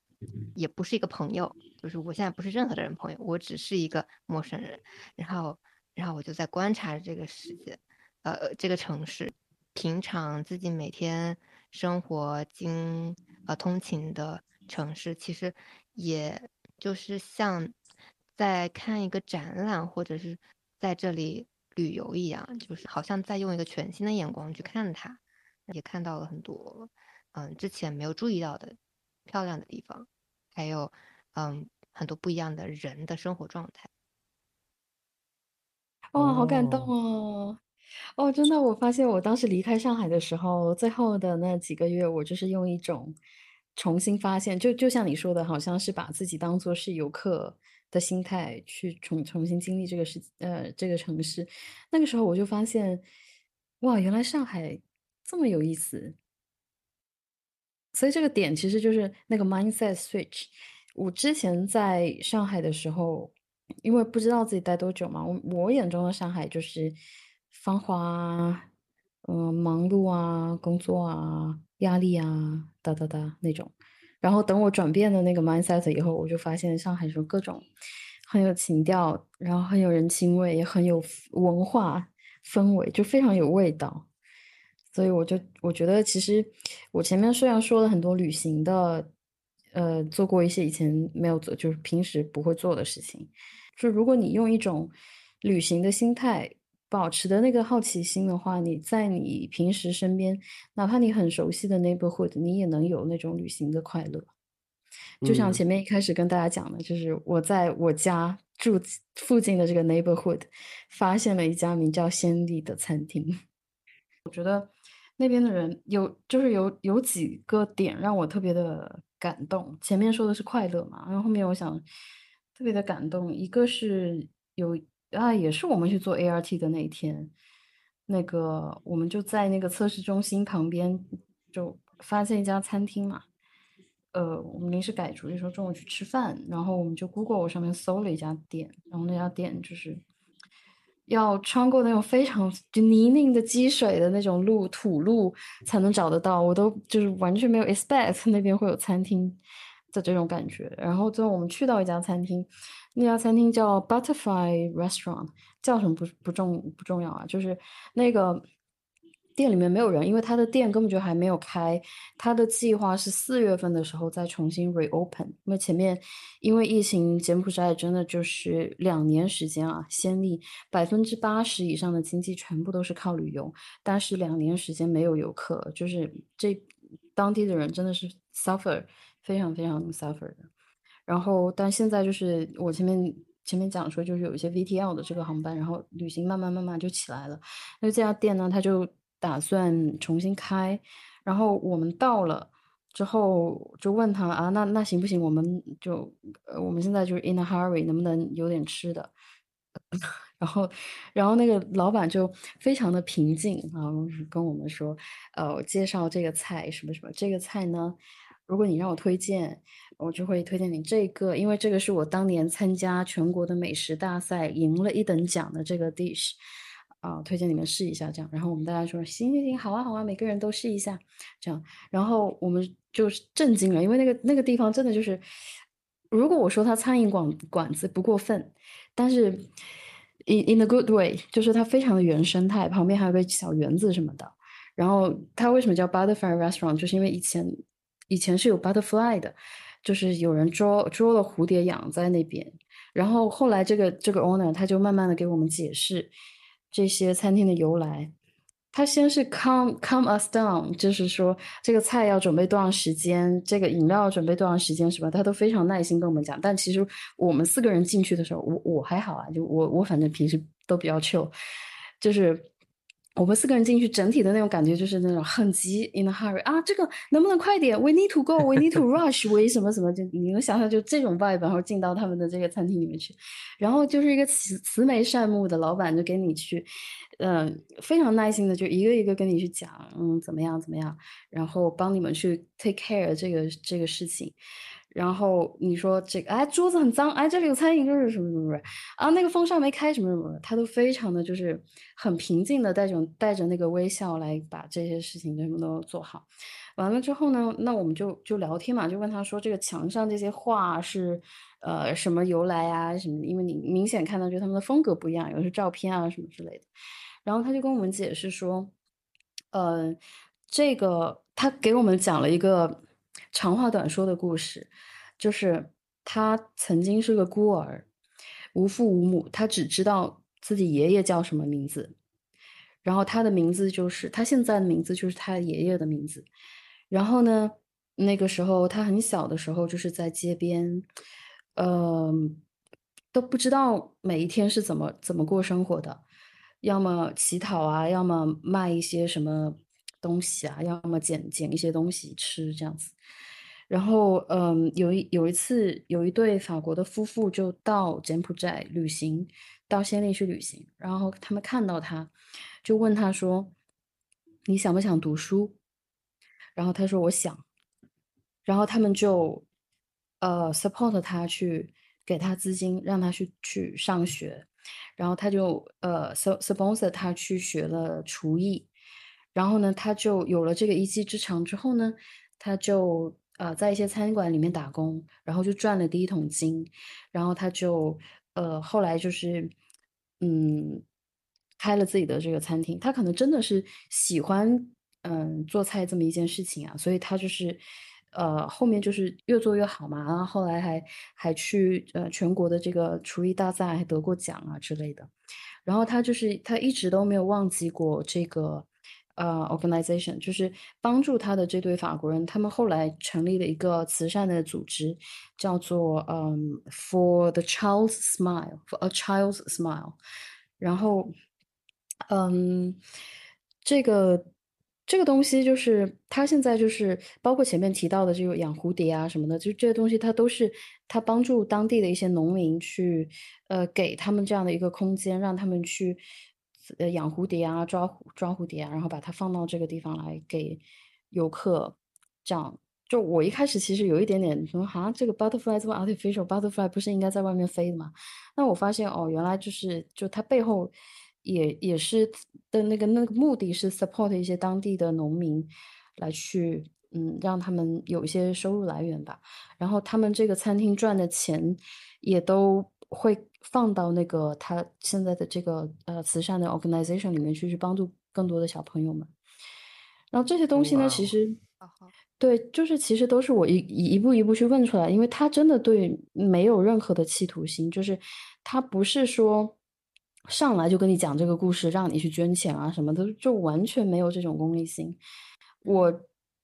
也不是一个朋友，就是我现在不是任何的人朋友，我只是一个陌生人。然后，然后我就在观察这个世界，呃，这个城市。平常自己每天生活经呃通勤的城市，其实也就是像在看一个展览，或者是在这里旅游一样，就是好像在用一个全新的眼光去看它，也看到了很多嗯之前没有注意到的漂亮的地方，还有嗯很多不一样的人的生活状态。哇，好感动哦！哦，真的，我发现我当时离开上海的时候，最后的那几个月，我就是用一种重新发现，就就像你说的，好像是把自己当做是游客的心态去重重新经历这个事，呃，这个城市。那个时候我就发现，哇，原来上海这么有意思。所以这个点其实就是那个 mindset switch。我之前在上海的时候，因为不知道自己待多久嘛，我我眼中的上海就是。繁华，嗯，忙碌啊，工作啊，压力啊，哒哒哒那种。然后等我转变了那个 mindset 以后，我就发现上海是各种很有情调，然后很有人情味，也很有文化氛围，就非常有味道。所以我就我觉得，其实我前面虽然说了很多旅行的，呃，做过一些以前没有做，就是平时不会做的事情。就如果你用一种旅行的心态，保持的那个好奇心的话，你在你平时身边，哪怕你很熟悉的 neighborhood，你也能有那种旅行的快乐。就像前面一开始跟大家讲的，就是我在我家住附近的这个 neighborhood，发现了一家名叫先丽的餐厅。我觉得那边的人有，就是有有几个点让我特别的感动。前面说的是快乐嘛，然后后面我想特别的感动，一个是有啊，也是我们去做 ART 的那一天，那个我们就在那个测试中心旁边就发现一家餐厅嘛。呃，我们临时改主意说中午去吃饭，然后我们就 Google 我上面搜了一家店，然后那家店就是要穿过那种非常就泥泞的积水的那种路土路才能找得到，我都就是完全没有 expect 那边会有餐厅的这种感觉。然后最后我们去到一家餐厅，那家餐厅叫 Butterfly Restaurant，叫什么不不重不重要啊，就是那个。店里面没有人，因为他的店根本就还没有开。他的计划是四月份的时候再重新 reopen。因为前面因为疫情，柬埔寨真的就是两年时间啊，先例百分之八十以上的经济全部都是靠旅游，但是两年时间没有游客，就是这当地的人真的是 suffer，非常非常 suffer 的。然后，但现在就是我前面前面讲说，就是有一些 VTL 的这个航班，然后旅行慢慢慢慢就起来了。那这家店呢，他就。打算重新开，然后我们到了之后就问他啊，那那行不行？我们就呃，我们现在就是 in a hurry，能不能有点吃的？然后，然后那个老板就非常的平静啊，跟我们说，呃，我介绍这个菜什么什么，这个菜呢，如果你让我推荐，我就会推荐你这个，因为这个是我当年参加全国的美食大赛赢了一等奖的这个 dish。啊，推荐你们试一下，这样。然后我们大家说，行行行，好啊好啊，每个人都试一下，这样。然后我们就是震惊了，因为那个那个地方真的就是，如果我说它餐饮馆馆子不过分，但是 in in a good way，就是它非常的原生态，旁边还有个小园子什么的。然后它为什么叫 Butterfly Restaurant，就是因为以前以前是有 butterfly 的，就是有人捉捉了蝴蝶养在那边。然后后来这个这个 owner 他就慢慢的给我们解释。这些餐厅的由来，他先是 come come us down，就是说这个菜要准备多长时间，这个饮料要准备多长时间，是吧？他都非常耐心跟我们讲。但其实我们四个人进去的时候，我我还好啊，就我我反正平时都比较 chill，就是。我们四个人进去，整体的那种感觉就是那种很急，in a hurry 啊，这个能不能快点？We need to go, we need to rush, we 什么什么，就你能想象就这种 vibe，然后进到他们的这个餐厅里面去，然后就是一个慈慈眉善目的老板，就给你去，嗯，非常耐心的就一个一个跟你去讲，嗯，怎么样怎么样，然后帮你们去 take care 这个这个事情。然后你说这个，哎，桌子很脏，哎，这里有餐饮，就是什么什么什么，啊，那个风扇没开，什么什么的，他都非常的就是很平静的带着带着那个微笑来把这些事情全部都做好。完了之后呢，那我们就就聊天嘛，就问他说这个墙上这些画是呃什么由来啊什么？因为你明显看到就他们的风格不一样，有的是照片啊什么之类的。然后他就跟我们解释说，呃，这个他给我们讲了一个。长话短说的故事，就是他曾经是个孤儿，无父无母，他只知道自己爷爷叫什么名字，然后他的名字就是他现在的名字就是他爷爷的名字。然后呢，那个时候他很小的时候就是在街边，呃，都不知道每一天是怎么怎么过生活的，要么乞讨啊，要么卖一些什么东西啊，要么捡捡一些东西吃这样子。然后，嗯，有一有一次，有一对法国的夫妇就到柬埔寨旅行，到暹粒去旅行。然后他们看到他，就问他说：“你想不想读书？”然后他说：“我想。”然后他们就，呃，support 他去给他资金，让他去去上学。然后他就，呃，sponsor 他去学了厨艺。然后呢，他就有了这个一技之长之后呢，他就。呃在一些餐馆里面打工，然后就赚了第一桶金，然后他就呃后来就是嗯开了自己的这个餐厅，他可能真的是喜欢嗯做菜这么一件事情啊，所以他就是呃后面就是越做越好嘛，然后后来还还去呃全国的这个厨艺大赛还得过奖啊之类的。然后他就是他一直都没有忘记过这个呃 organization，就是帮助他的这对法国人，他们后来成立了一个慈善的组织，叫做嗯 For the Child's Smile，For a Child's Smile。然后嗯这个。这个东西就是他现在就是包括前面提到的这个养蝴蝶啊什么的，就这些东西，他都是他帮助当地的一些农民去，呃，给他们这样的一个空间，让他们去，呃，养蝴蝶啊，抓抓蝴蝶啊，然后把它放到这个地方来给游客。这样，就我一开始其实有一点点什么，好像这个 butterfly 这么 artificial，butterfly 不是应该在外面飞的吗？那我发现哦，原来就是就它背后。也也是的那个那个目的是 support 一些当地的农民，来去嗯让他们有一些收入来源吧。然后他们这个餐厅赚的钱，也都会放到那个他现在的这个呃慈善的 organization 里面去，去帮助更多的小朋友们。然后这些东西呢，其实对，就是其实都是我一一步一步去问出来，因为他真的对没有任何的企图心，就是他不是说。上来就跟你讲这个故事，让你去捐钱啊什么的，就完全没有这种功利心。我，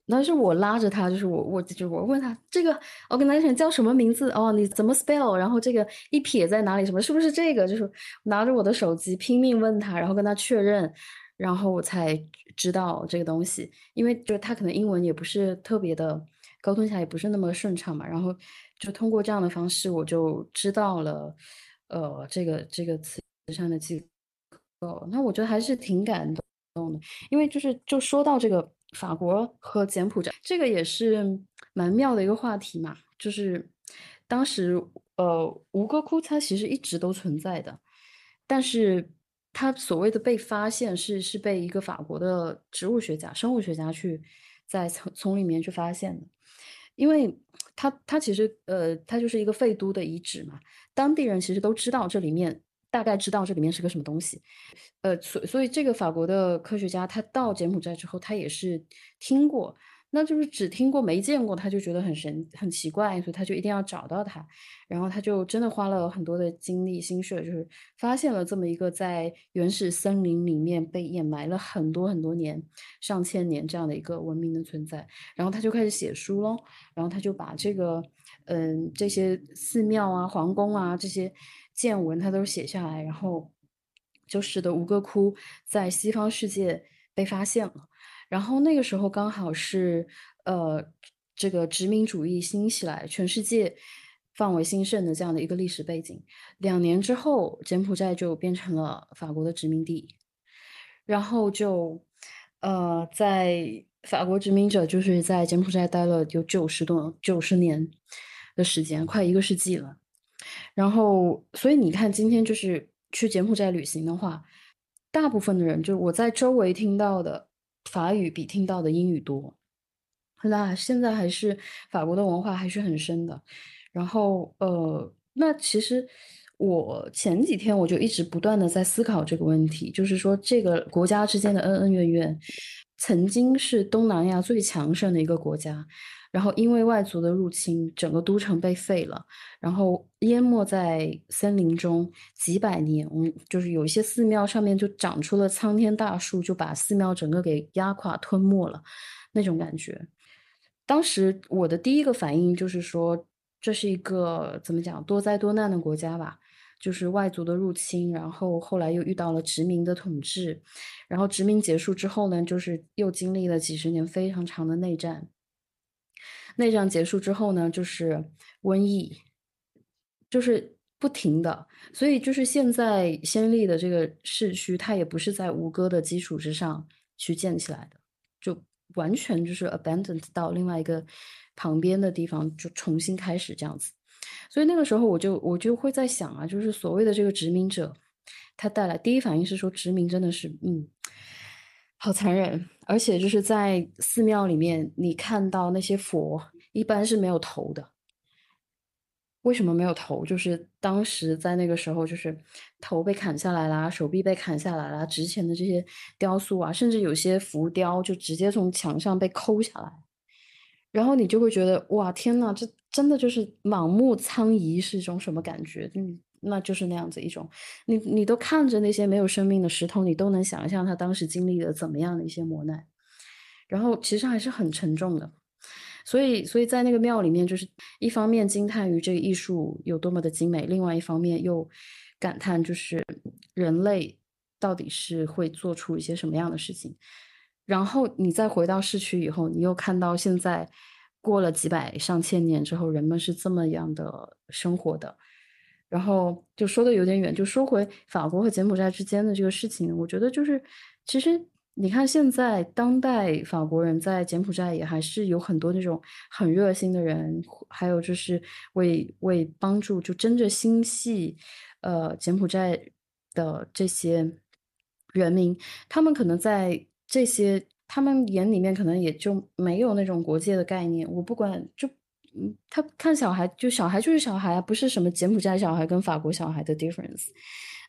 那是我拉着他，就是我，我就我问他这个 organization 叫什么名字？哦，你怎么 spell？然后这个一撇在哪里？什么是不是这个？就是拿着我的手机拼命问他，然后跟他确认，然后我才知道这个东西。因为就他可能英文也不是特别的，沟通起来也不是那么顺畅嘛。然后就通过这样的方式，我就知道了，呃，这个这个词。慈善的机构，那我觉得还是挺感动的，因为就是就说到这个法国和柬埔寨，这个也是蛮妙的一个话题嘛。就是当时呃吴哥窟它其实一直都存在的，但是它所谓的被发现是是被一个法国的植物学家、生物学家去在丛丛里面去发现的，因为它它其实呃它就是一个废都的遗址嘛，当地人其实都知道这里面。大概知道这里面是个什么东西，呃，所所以这个法国的科学家他到柬埔寨之后，他也是听过，那就是只听过没见过，他就觉得很神很奇怪，所以他就一定要找到它，然后他就真的花了很多的精力心血，就是发现了这么一个在原始森林里面被掩埋了很多很多年、上千年这样的一个文明的存在，然后他就开始写书喽，然后他就把这个嗯这些寺庙啊、皇宫啊这些。见闻他都写下来，然后就使得吴哥窟在西方世界被发现了。然后那个时候刚好是呃这个殖民主义兴起来，全世界范围兴盛的这样的一个历史背景。两年之后，柬埔寨就变成了法国的殖民地，然后就呃在法国殖民者就是在柬埔寨待了有九十多九十年的时间，快一个世纪了。然后，所以你看，今天就是去柬埔寨旅行的话，大部分的人就是我在周围听到的法语比听到的英语多。那现在还是法国的文化还是很深的。然后，呃，那其实我前几天我就一直不断的在思考这个问题，就是说这个国家之间的恩恩怨怨，曾经是东南亚最强盛的一个国家。然后因为外族的入侵，整个都城被废了，然后淹没在森林中几百年。嗯，就是有一些寺庙上面就长出了苍天大树，就把寺庙整个给压垮吞没了，那种感觉。当时我的第一个反应就是说，这是一个怎么讲多灾多难的国家吧？就是外族的入侵，然后后来又遇到了殖民的统治，然后殖民结束之后呢，就是又经历了几十年非常长的内战。内战结束之后呢，就是瘟疫，就是不停的，所以就是现在先例的这个市区，它也不是在吴哥的基础之上去建起来的，就完全就是 abandoned 到另外一个旁边的地方，就重新开始这样子。所以那个时候我就我就会在想啊，就是所谓的这个殖民者，他带来第一反应是说殖民真的是嗯。好残忍，而且就是在寺庙里面，你看到那些佛一般是没有头的。为什么没有头？就是当时在那个时候，就是头被砍下来啦，手臂被砍下来啦，值钱的这些雕塑啊，甚至有些浮雕就直接从墙上被抠下来，然后你就会觉得哇，天呐，这真的就是满目苍夷是一种什么感觉？嗯，那就是那样子一种，你你都看着那些没有生命的石头，你都能想象他当时经历了怎么样的一些磨难，然后其实还是很沉重的。所以，所以在那个庙里面，就是一方面惊叹于这个艺术有多么的精美，另外一方面又感叹就是人类到底是会做出一些什么样的事情。然后你再回到市区以后，你又看到现在过了几百上千年之后，人们是这么样的生活的。然后就说的有点远，就说回法国和柬埔寨之间的这个事情，我觉得就是其实。你看，现在当代法国人在柬埔寨也还是有很多那种很热心的人，还有就是为为帮助就真正心系呃柬埔寨的这些人民，他们可能在这些他们眼里面可能也就没有那种国界的概念。我不管，就嗯，他看小孩就小孩就是小孩啊，不是什么柬埔寨小孩跟法国小孩的 difference。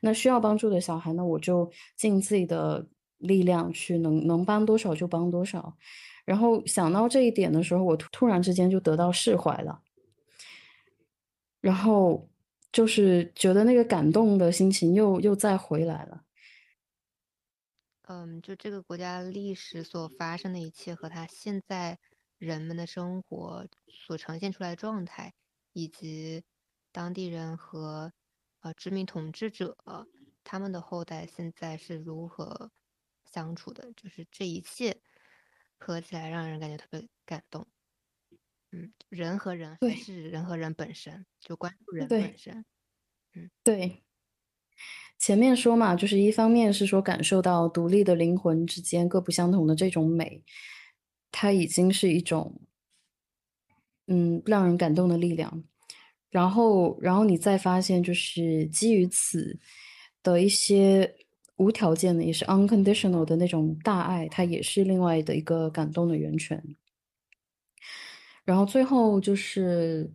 那需要帮助的小孩呢，我就尽自己的。力量去能能帮多少就帮多少，然后想到这一点的时候，我突然之间就得到释怀了，然后就是觉得那个感动的心情又又再回来了。嗯，就这个国家历史所发生的一切和他现在人们的生活所呈现出来的状态，以及当地人和呃殖民统治者他们的后代现在是如何。相处的就是这一切合起来，让人感觉特别感动。嗯，人和人还是人和人本身，就关注人本身。嗯，对。前面说嘛，就是一方面是说感受到独立的灵魂之间各不相同的这种美，它已经是一种嗯让人感动的力量。然后，然后你再发现，就是基于此的一些。无条件的，也是 unconditional 的那种大爱，它也是另外的一个感动的源泉。然后最后就是，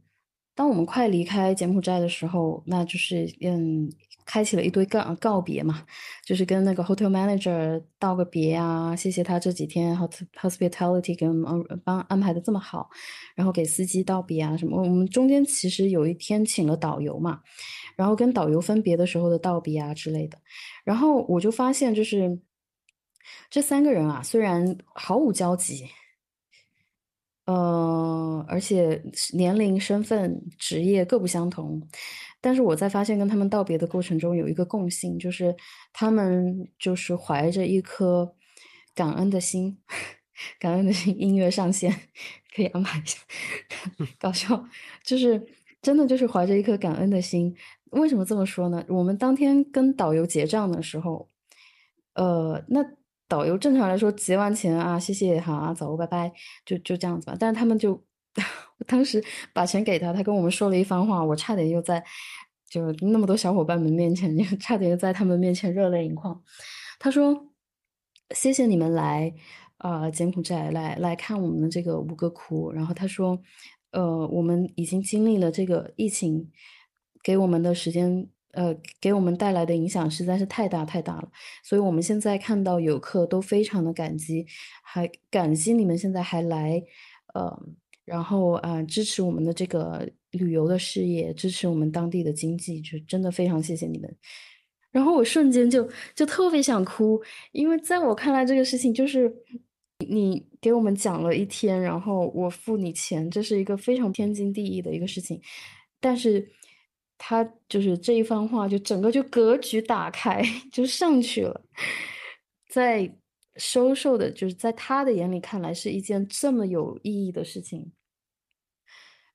当我们快离开柬埔寨的时候，那就是嗯，开启了一堆告告别嘛，就是跟那个 hotel manager 道个别啊，谢谢他这几天 hospitality 给我们帮安排的这么好，然后给司机道别啊什么。我们中间其实有一天请了导游嘛。然后跟导游分别的时候的道别啊之类的，然后我就发现，就是这三个人啊，虽然毫无交集，呃，而且年龄、身份、职业各不相同，但是我在发现跟他们道别的过程中有一个共性，就是他们就是怀着一颗感恩的心，感恩的心，音乐上线可以安排一下，搞笑，就是真的就是怀着一颗感恩的心。为什么这么说呢？我们当天跟导游结账的时候，呃，那导游正常来说结完钱啊，谢谢，好啊，走，拜拜，就就这样子吧。但是他们就当时把钱给他，他跟我们说了一番话，我差点又在就那么多小伙伴们面前，差点又在他们面前热泪盈眶。他说：“谢谢你们来啊，柬埔寨来来看我们的这个五个窟。”然后他说：“呃，我们已经经历了这个疫情。”给我们的时间，呃，给我们带来的影响实在是太大太大了。所以，我们现在看到游客都非常的感激，还感激你们现在还来，呃，然后啊，支持我们的这个旅游的事业，支持我们当地的经济，就真的非常谢谢你们。然后我瞬间就就特别想哭，因为在我看来，这个事情就是你给我们讲了一天，然后我付你钱，这是一个非常天经地义的一个事情，但是。他就是这一番话，就整个就格局打开，就上去了。在收受的，就是在他的眼里看来是一件这么有意义的事情。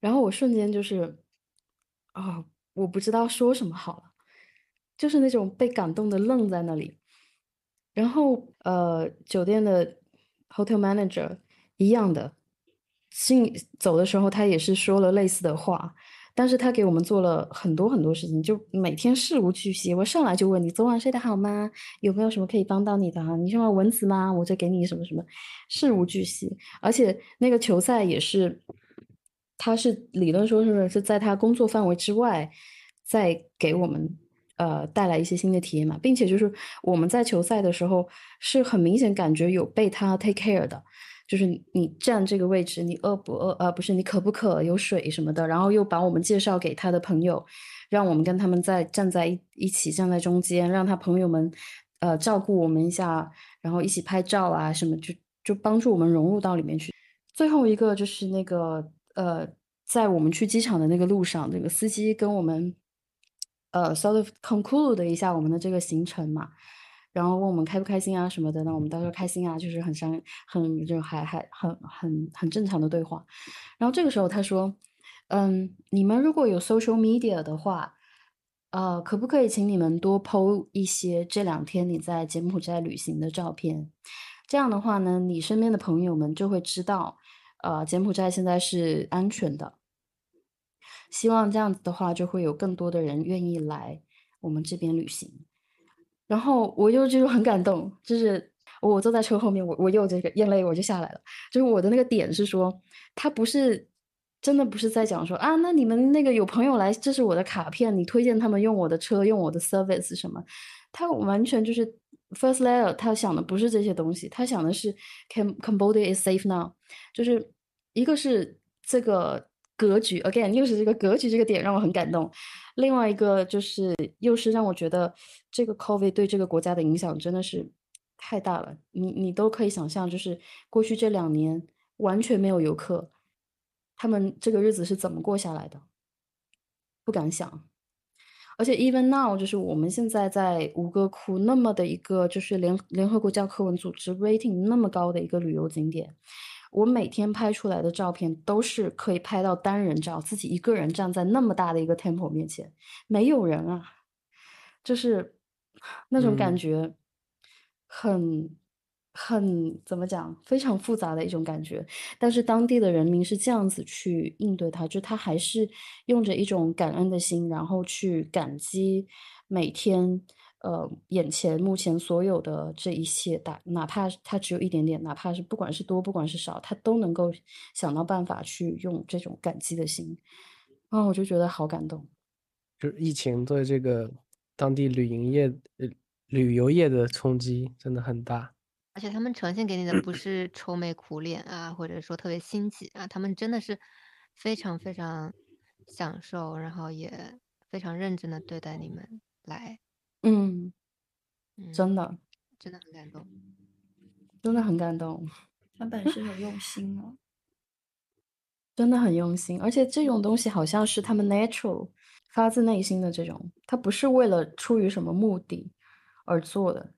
然后我瞬间就是，啊，我不知道说什么好了，就是那种被感动的愣在那里。然后呃，酒店的 hotel manager 一样的，进走的时候他也是说了类似的话。但是他给我们做了很多很多事情，就每天事无巨细。我上来就问你昨晚睡得好吗？有没有什么可以帮到你的？你喜欢蚊子吗？我就给你什么什么，事无巨细。而且那个球赛也是，他是理论说是是在他工作范围之外，再给我们呃带来一些新的体验嘛，并且就是我们在球赛的时候是很明显感觉有被他 take care 的，就是你站这个位置，你饿不饿？呃，不是你渴不渴？有水什么的，然后又把我们介绍给他的朋友，让我们跟他们在站在一一起，站在中间，让他朋友们呃照顾我们一下，然后一起拍照啊什么，就就帮助我们融入到里面去。最后一个就是那个呃，在我们去机场的那个路上，那个司机跟我们呃 sort of conclude 一下我们的这个行程嘛，然后问我们开不开心啊什么的，那我们都说开心啊，就是很伤很就还还很很很正常的对话。然后这个时候他说，嗯，你们如果有 social media 的话，呃，可不可以请你们多 PO 一些这两天你在柬埔寨旅行的照片？这样的话呢，你身边的朋友们就会知道。呃，柬埔寨现在是安全的，希望这样子的话，就会有更多的人愿意来我们这边旅行。然后我又就是很感动，就是我坐在车后面，我我又这个眼泪我就下来了。就是我的那个点是说，他不是真的不是在讲说啊，那你们那个有朋友来，这是我的卡片，你推荐他们用我的车，用我的 service 什么？他完全就是 first letter，他想的不是这些东西，他想的是 Cam Cambodia is safe now，就是。一个是这个格局，again 又是这个格局这个点让我很感动。另外一个就是又是让我觉得这个 COVID 对这个国家的影响真的是太大了。你你都可以想象，就是过去这两年完全没有游客，他们这个日子是怎么过下来的？不敢想。而且 even now，就是我们现在在吴哥窟那么的一个就是联联合国教科文组织 rating 那么高的一个旅游景点。我每天拍出来的照片都是可以拍到单人照，自己一个人站在那么大的一个 temple 面前，没有人啊，就是那种感觉，很很很怎么讲，非常复杂的一种感觉。但是当地的人民是这样子去应对它，就他还是用着一种感恩的心，然后去感激每天。呃，眼前目前所有的这一切，大哪怕他只有一点点，哪怕是不管是多，不管是少，他都能够想到办法去用这种感激的心，啊，我就觉得好感动。就是疫情对这个当地旅营业呃、旅游业的冲击真的很大，而且他们呈现给你的不是愁眉苦脸啊，或者说特别心急啊，他们真的是非常非常享受，然后也非常认真的对待你们来。嗯，真的，真的很感动，真的很感动。他本身有用心啊，真的很用心。而且这种东西好像是他们 natural 发自内心的这种，他不是为了出于什么目的而做的。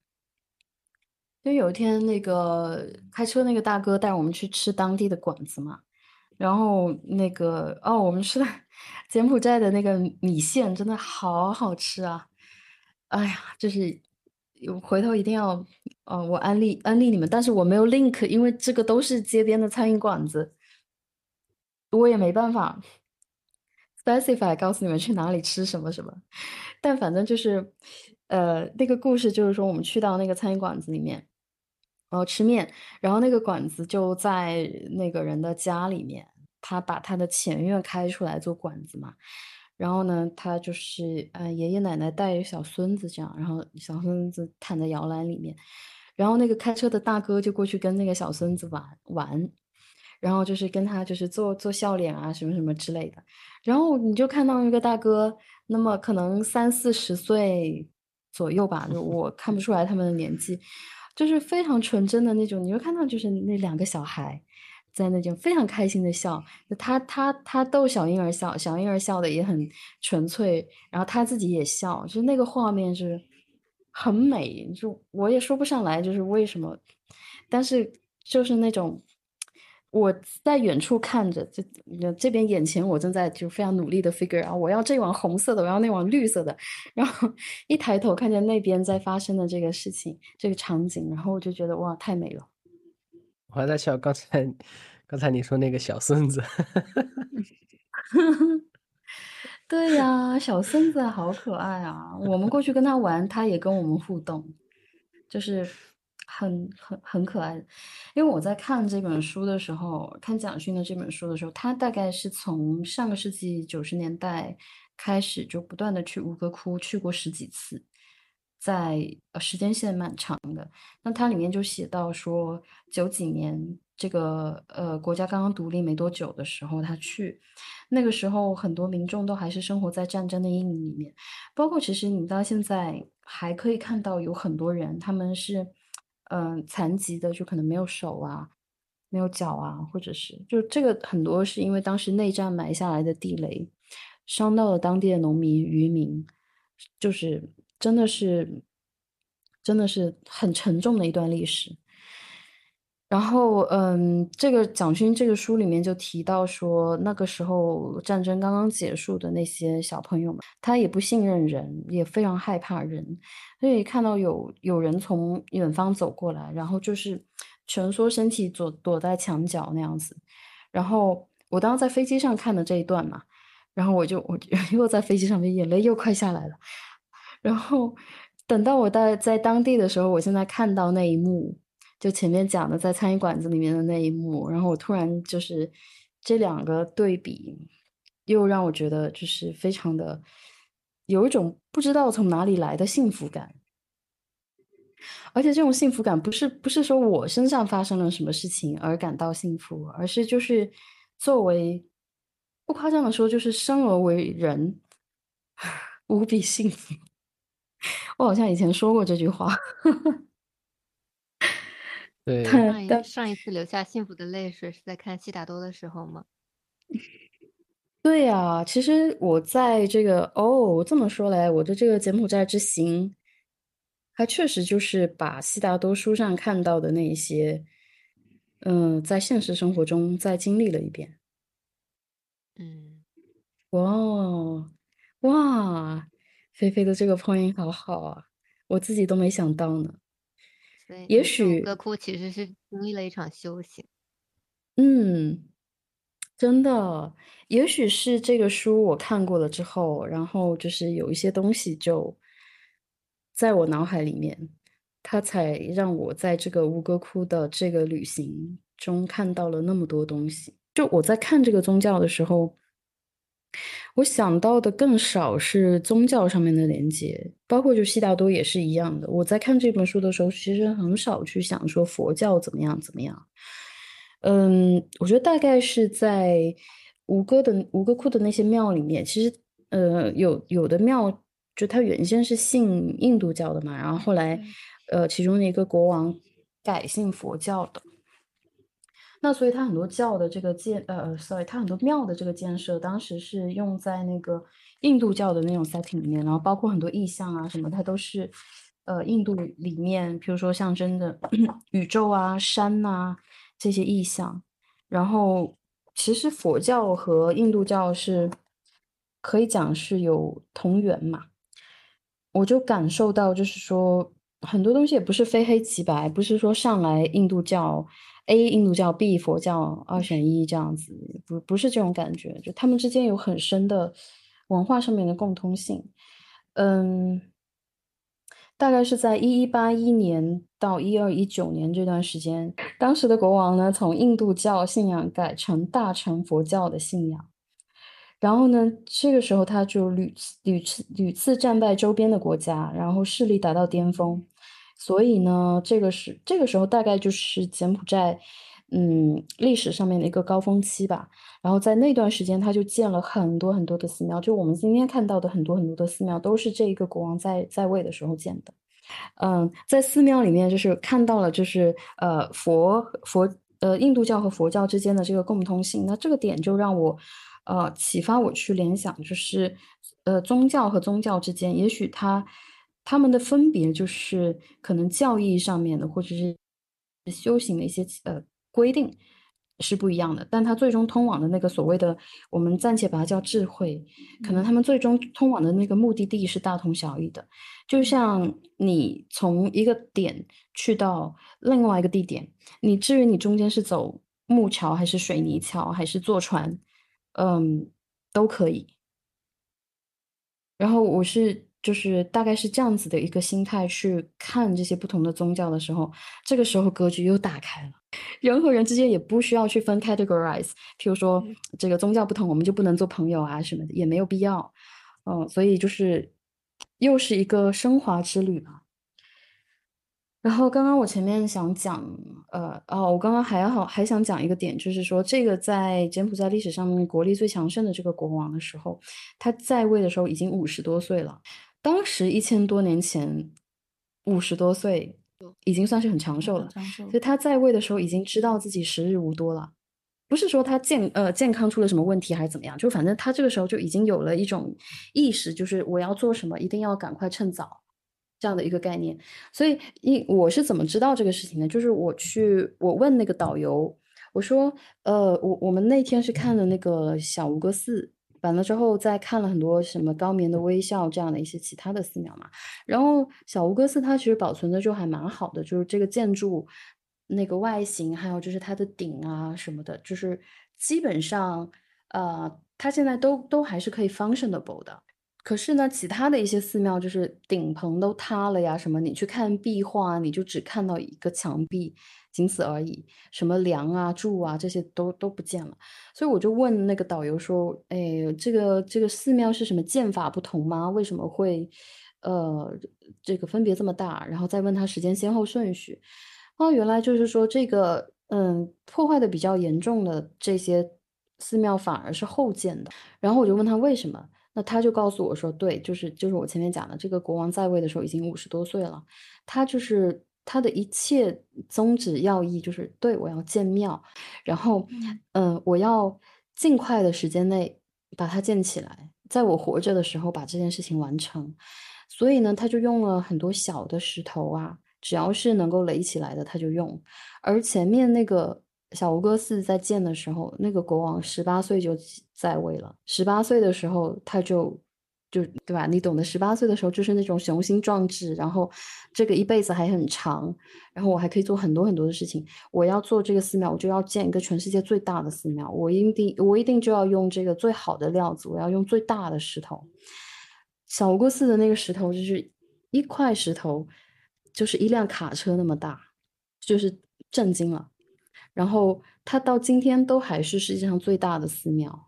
就有一天，那个开车那个大哥带我们去吃当地的馆子嘛，然后那个哦，我们吃的柬埔寨的那个米线真的好好吃啊。哎呀，就是有回头一定要，呃，我安利安利你们，但是我没有 link，因为这个都是街边的餐饮馆子，我也没办法 specify 告诉你们去哪里吃什么什么。但反正就是，呃，那个故事就是说，我们去到那个餐饮馆子里面，然后吃面，然后那个馆子就在那个人的家里面，他把他的前院开出来做馆子嘛。然后呢，他就是呃爷爷奶奶带着小孙子这样，然后小孙子躺在摇篮里面，然后那个开车的大哥就过去跟那个小孙子玩玩，然后就是跟他就是做做笑脸啊什么什么之类的，然后你就看到那个大哥，那么可能三四十岁左右吧，就我看不出来他们的年纪，就是非常纯真的那种，你会看到就是那两个小孩。在那就非常开心的笑，他他他逗小婴儿笑，小婴儿笑的也很纯粹，然后他自己也笑，就那个画面是很美，就我也说不上来就是为什么，但是就是那种我在远处看着，这这边眼前我正在就非常努力的 figure 啊，我要这碗红色的，我要那碗绿色的，然后一抬头看见那边在发生的这个事情，这个场景，然后我就觉得哇，太美了。我还在笑，刚才，刚才你说那个小孙子，对呀，小孙子好可爱啊！我们过去跟他玩，他也跟我们互动，就是很很很可爱。因为我在看这本书的时候，看蒋勋的这本书的时候，他大概是从上个世纪九十年代开始就不断的去吴哥窟去过十几次，在呃时间线蛮长的。那它里面就写到说，九几年这个呃国家刚刚独立没多久的时候，他去。那个时候，很多民众都还是生活在战争的阴影里面，包括其实你到现在还可以看到有很多人，他们是，嗯，残疾的，就可能没有手啊，没有脚啊，或者是，就这个很多是因为当时内战埋下来的地雷，伤到了当地的农民渔民，就是真的是，真的是很沉重的一段历史。然后，嗯，这个蒋勋这个书里面就提到说，那个时候战争刚刚结束的那些小朋友们，他也不信任人，也非常害怕人，所以看到有有人从远方走过来，然后就是蜷缩身体躲躲在墙角那样子。然后我当时在飞机上看的这一段嘛，然后我就我 又在飞机上面眼泪又快下来了。然后等到我在在当地的时候，我现在看到那一幕。就前面讲的在餐饮馆子里面的那一幕，然后我突然就是这两个对比，又让我觉得就是非常的有一种不知道从哪里来的幸福感，而且这种幸福感不是不是说我身上发生了什么事情而感到幸福，而是就是作为不夸张的说，就是生而为人 无比幸福。我好像以前说过这句话。对，上一上一次流下幸福的泪水是在看《悉达多》的时候吗？对呀，其实我在这个哦，这么说来，我的这个柬埔寨之行，还确实就是把悉达多书上看到的那一些，嗯，在现实生活中再经历了一遍。嗯，哇哇，菲菲的这个 point 好好啊，我自己都没想到呢。也许歌库其实是经历了一场修行，嗯，真的，也许是这个书我看过了之后，然后就是有一些东西就在我脑海里面，它才让我在这个乌哥窟的这个旅行中看到了那么多东西。就我在看这个宗教的时候。我想到的更少是宗教上面的连接，包括就悉达多也是一样的。我在看这本书的时候，其实很少去想说佛教怎么样怎么样。嗯，我觉得大概是在吴哥的吴哥窟的那些庙里面，其实呃有有的庙就它原先是信印度教的嘛，然后后来呃其中的一个国王改信佛教的。那所以它很多教的这个建呃，sorry，它很多庙的这个建设，当时是用在那个印度教的那种 setting 里面，然后包括很多意象啊什么，它都是呃印度里面，比如说象征的宇宙啊、山呐这些意象。然后其实佛教和印度教是可以讲是有同源嘛，我就感受到就是说很多东西也不是非黑即白，不是说上来印度教。A 印度教，B 佛教，二选一这样子，不不是这种感觉，就他们之间有很深的文化上面的共通性。嗯，大概是在一一八一年到一二一九年这段时间，当时的国王呢，从印度教信仰改成大乘佛教的信仰，然后呢，这个时候他就屡次屡次屡次战败周边的国家，然后势力达到巅峰。所以呢，这个是这个时候大概就是柬埔寨，嗯，历史上面的一个高峰期吧。然后在那段时间，他就建了很多很多的寺庙，就我们今天看到的很多很多的寺庙，都是这一个国王在在位的时候建的。嗯，在寺庙里面，就是看到了，就是呃佛佛呃印度教和佛教之间的这个共通性。那这个点就让我呃启发我去联想，就是呃宗教和宗教之间，也许它。他们的分别就是可能教义上面的，或者是修行的一些呃规定是不一样的，但它最终通往的那个所谓的，我们暂且把它叫智慧，可能他们最终通往的那个目的地是大同小异的。就像你从一个点去到另外一个地点，你至于你中间是走木桥还是水泥桥还是坐船，嗯，都可以。然后我是。就是大概是这样子的一个心态去看这些不同的宗教的时候，这个时候格局又打开了，人和人之间也不需要去分 categorize，譬如说这个宗教不同，我们就不能做朋友啊什么的，也没有必要。嗯，所以就是又是一个升华之旅吧。然后刚刚我前面想讲，呃，哦，我刚刚还好还想讲一个点，就是说这个在柬埔寨历史上面国力最强盛的这个国王的时候，他在位的时候已经五十多岁了。当时一千多年前，五十多岁已经算是很长寿了。所以他在位的时候已经知道自己时日无多了，不是说他健呃健康出了什么问题还是怎么样，就反正他这个时候就已经有了一种意识，就是我要做什么一定要赶快趁早。这样的一个概念，所以一我是怎么知道这个事情呢？就是我去我问那个导游，我说，呃，我我们那天是看了那个小吴哥寺，完了之后再看了很多什么高棉的微笑这样的一些其他的寺庙嘛。然后小吴哥寺它其实保存的就还蛮好的，就是这个建筑那个外形，还有就是它的顶啊什么的，就是基本上呃，它现在都都还是可以 functionable 的。可是呢，其他的一些寺庙就是顶棚都塌了呀，什么你去看壁画，你就只看到一个墙壁，仅此而已，什么梁啊、柱啊这些都都不见了。所以我就问那个导游说：“哎，这个这个寺庙是什么建法不同吗？为什么会呃这个分别这么大？”然后再问他时间先后顺序。哦，原来就是说这个嗯破坏的比较严重的这些寺庙反而是后建的。然后我就问他为什么。那他就告诉我说，对，就是就是我前面讲的，这个国王在位的时候已经五十多岁了，他就是他的一切宗旨要义就是对我要建庙，然后嗯，我要尽快的时间内把它建起来，在我活着的时候把这件事情完成，所以呢，他就用了很多小的石头啊，只要是能够垒起来的他就用，而前面那个。小吴哥寺在建的时候，那个国王十八岁就在位了。十八岁的时候，他就就对吧？你懂得，十八岁的时候就是那种雄心壮志，然后这个一辈子还很长，然后我还可以做很多很多的事情。我要做这个寺庙，我就要建一个全世界最大的寺庙。我一定，我一定就要用这个最好的料子，我要用最大的石头。小吴哥寺的那个石头就是一块石头，就是一辆卡车那么大，就是震惊了。然后它到今天都还是世界上最大的寺庙，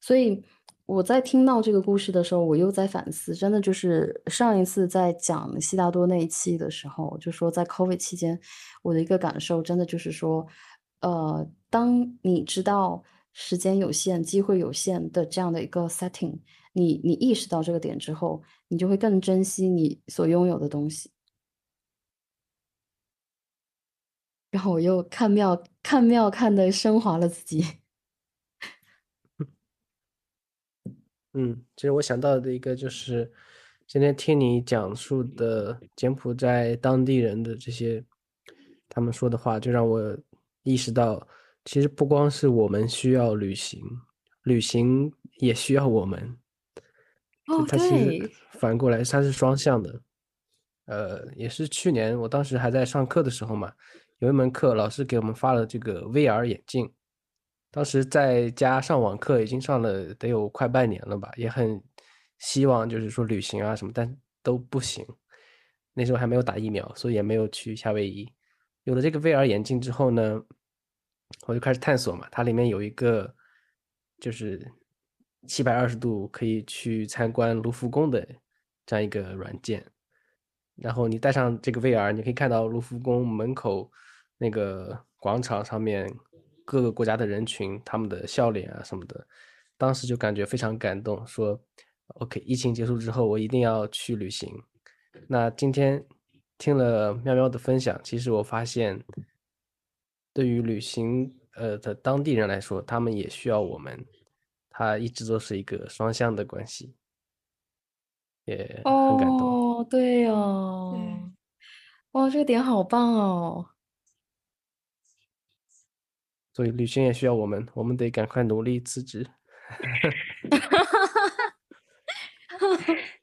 所以我在听到这个故事的时候，我又在反思，真的就是上一次在讲悉达多那一期的时候，就说在 COVID 期间，我的一个感受真的就是说，呃，当你知道时间有限、机会有限的这样的一个 setting，你你意识到这个点之后，你就会更珍惜你所拥有的东西。然后我又看庙看庙看的升华了自己。嗯，其实我想到的一个就是，今天听你讲述的柬埔寨当地人的这些他们说的话，就让我意识到，其实不光是我们需要旅行，旅行也需要我们。哦，对。反过来，它是双向的。呃，也是去年我当时还在上课的时候嘛。有一门课，老师给我们发了这个 VR 眼镜。当时在家上网课，已经上了得有快半年了吧，也很希望就是说旅行啊什么，但都不行。那时候还没有打疫苗，所以也没有去夏威夷。有了这个 VR 眼镜之后呢，我就开始探索嘛。它里面有一个就是七百二十度可以去参观卢浮宫的这样一个软件。然后你戴上这个 VR，你可以看到卢浮宫门口那个广场上面各个国家的人群，他们的笑脸啊什么的。当时就感觉非常感动，说 OK，疫情结束之后我一定要去旅行。那今天听了喵喵的分享，其实我发现，对于旅行呃的当地人来说，他们也需要我们，它一直都是一个双向的关系。也很感动。哦，对哦，哇，这个点好棒哦！所以旅行也需要我们，我们得赶快努力辞职。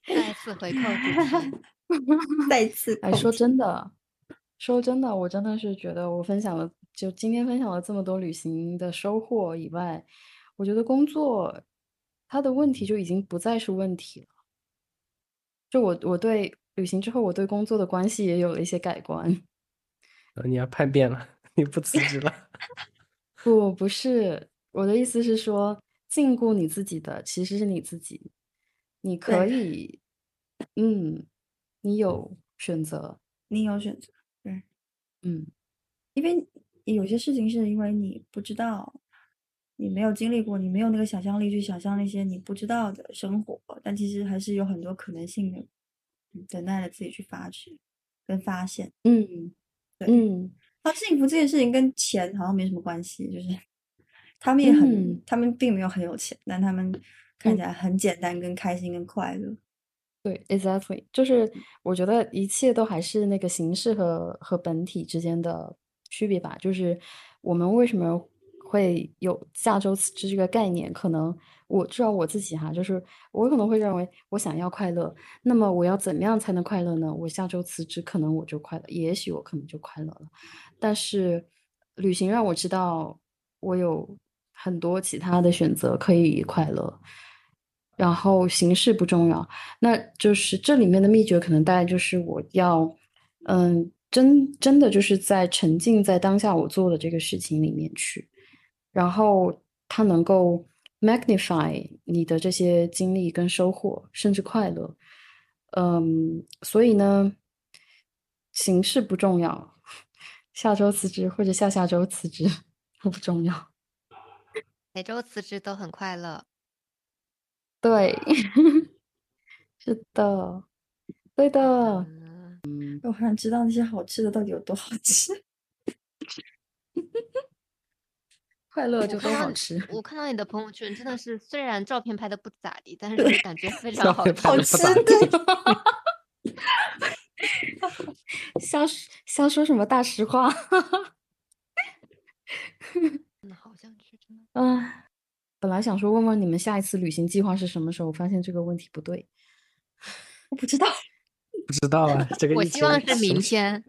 再次回扣 再次。哎，说真的，说真的，我真的是觉得，我分享了，就今天分享了这么多旅行的收获以外，我觉得工作它的问题就已经不再是问题了。就我我对旅行之后，我对工作的关系也有了一些改观。呃你要叛变了，你不辞职了。不，不是，我的意思是说，禁锢你自己的其实是你自己，你可。对以，嗯，你有选择，你有选择，对，嗯。因为有些事情是因为你不知道，你没有经历过，你没有那个想象力去想象那些你不知道的生活，但其实还是有很多可能性的，嗯等待着自己去发掘跟发现。嗯对。嗯那幸福这件事情跟钱好像没什么关系，就是他们也很，嗯他们并没有很有钱，但他们看嗯起来很简单、跟开心、跟快乐。对，exactly，就是我觉得一切都还是那个形式和和本体之间的区别吧。就是我们为什么会有下周辞职这个概念？可能我知道我自己哈，就是我可能会认为我想要快乐，那么我要怎么样才能快乐呢？我下周辞职，可能我就快乐，也许我可能就快乐了。但是旅行让我知道我有很多其他的选择可以快乐。然后形式不重要，那就是这里面的秘诀可能大概就是我要，嗯，真真的就是在沉浸在当下我做的这个事情里面去，然后它能够 magnify 你的这些经历跟收获，甚至快乐，嗯，所以呢，形式不重要，下周辞职或者下下周辞职都不重要，每周辞职都很快乐。对，是的，对的。嗯，我好想知道那些好吃的到底有多好吃。快乐就我看到你都好吃。我看到你的朋友圈真的是，虽然照片拍的不咋地，但是感觉非常好吃。照片拍得不吃咋地。瞎说瞎说什么大实话？真的好想去，真的。啊，本来想说问问你们下一次旅行计划是什么时候，发现这个问题不对。我不知道不知道啊，这个我希望是明天。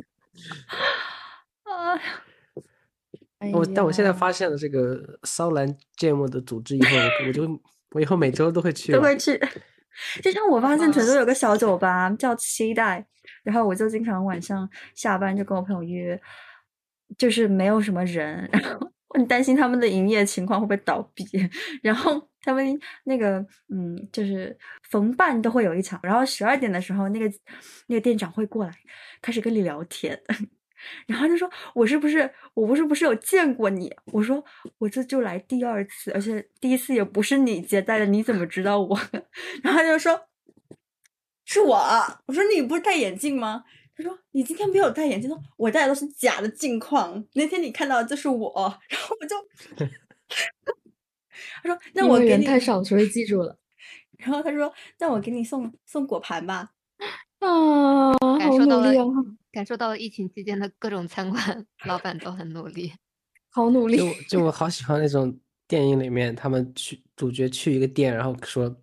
我但我现在发现了这个骚兰芥末的组织以后，我我就我以后每周都会去。都会去。就像我发现成都有个小酒吧叫期待，然后我就经常晚上下班就跟我朋友约，就是没有什么人，然后我很担心他们的营业情况会不会倒闭，然后他们那个嗯，就是逢半都会有一场，然后十二点的时候那个那个店长会过来开始跟你聊天。然后他就说：“我是不是我不是不是有见过你？”我说：“我这就来第二次，而且第一次也不是你接待的，你怎么知道我？” 然后他就说：“是我啊。”我说：“你不是戴眼镜吗？”他说：“你今天没有戴眼镜。”说：“我戴的都是假的镜框，那天你看到的就是我。”然后我就 他说：“那我给你。”太少，所以记住了。然后他说：“那我给你送送果盘吧。”啊，好感受到了努力啊，感受到了疫情期间的各种餐馆老板都很努力。好努力就。我就我好喜欢那种电影里面，他们去主角去一个店，然后说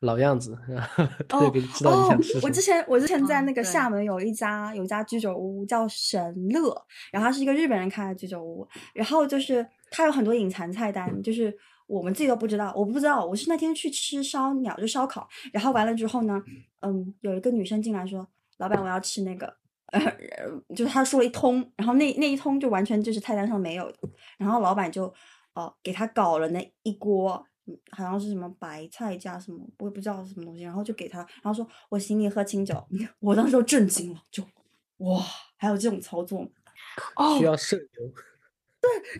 老样子，然后他就给你知道你想吃什么。我之前我之前在那个厦门有一家有一家居酒屋叫神乐，然后它是一个日本人开的居酒屋，然后就是它有很多隐藏菜单，就是我们自己都不知道，我不知道，我是那天去吃烧鸟，就烧烤，然后完了之后呢，嗯，有一个女生进来说，老板我要吃那个。呃，就是他说了一通，然后那那一通就完全就是菜单上没有的，然后老板就哦给他搞了那一锅，嗯好像是什么白菜加什么，我也不知道是什么东西，然后就给他，然后说我请你喝清酒，我当时就震惊了，就哇，还有这种操作吗？哦需，要摄油，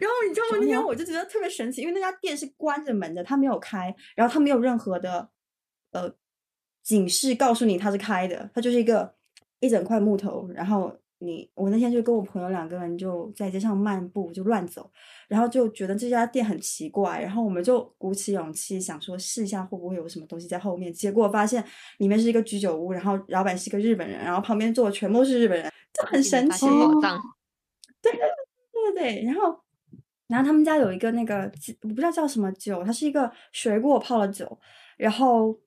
然后你知道吗？那天我就觉得特别神奇，因为那家店是关着门的，它没有开，然后它没有任何的呃警示告诉你它是开的，它就是一个一整块木头，然后你我那天就跟我朋友两个人就在街上漫步，就乱走，然后就觉得这家店很奇怪，然后我们就鼓起勇气想说试一下会不会有什么东西在后面，结果发现里面是一个居酒屋，然后老板是一个日本人，然后旁边坐的全部都是日本人，就很神奇。宝藏。对 对对，然后然后他们家有一个那个我不知道叫什么酒，它是一个水果泡的酒，然后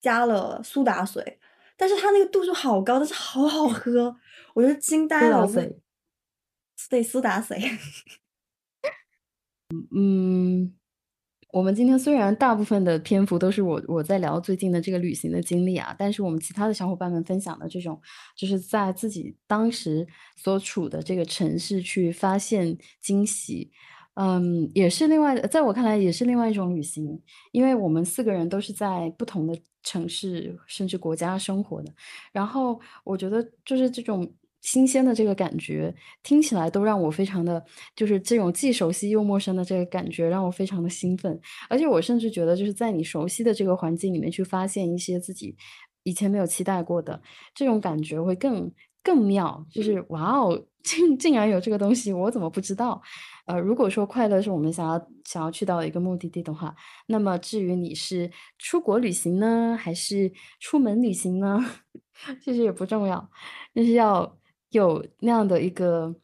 加了苏打水，但是它那个度数好高，但是好好喝，我就惊呆了。苏打水对，苏打水，嗯，我们今天虽然大部分的篇幅都是我我在聊最近的这个旅行的经历啊，但是我们其他的小伙伴们分享的这种，就是在自己当时所处的这个城市去发现惊喜，嗯，也是另外，在我看来也是另外一种旅行，因为我们四个人都是在不同的城市甚至国家生活的，然后我觉得就是这种。新鲜的这个感觉，听起来都让我非常的，就是这种既熟悉又陌生的这个感觉，让我非常的兴奋。而且我甚至觉得，就是在你熟悉的这个环境里面去发现一些自己以前没有期待过的这种感觉，会更更妙。就是哇哦，竟竟然有这个东西，我怎么不知道？呃，如果说快乐是我们想要想要去到一个目的地的话，那么至于你是出国旅行呢，还是出门旅行呢，其实也不重要，就是要。有那样的一个，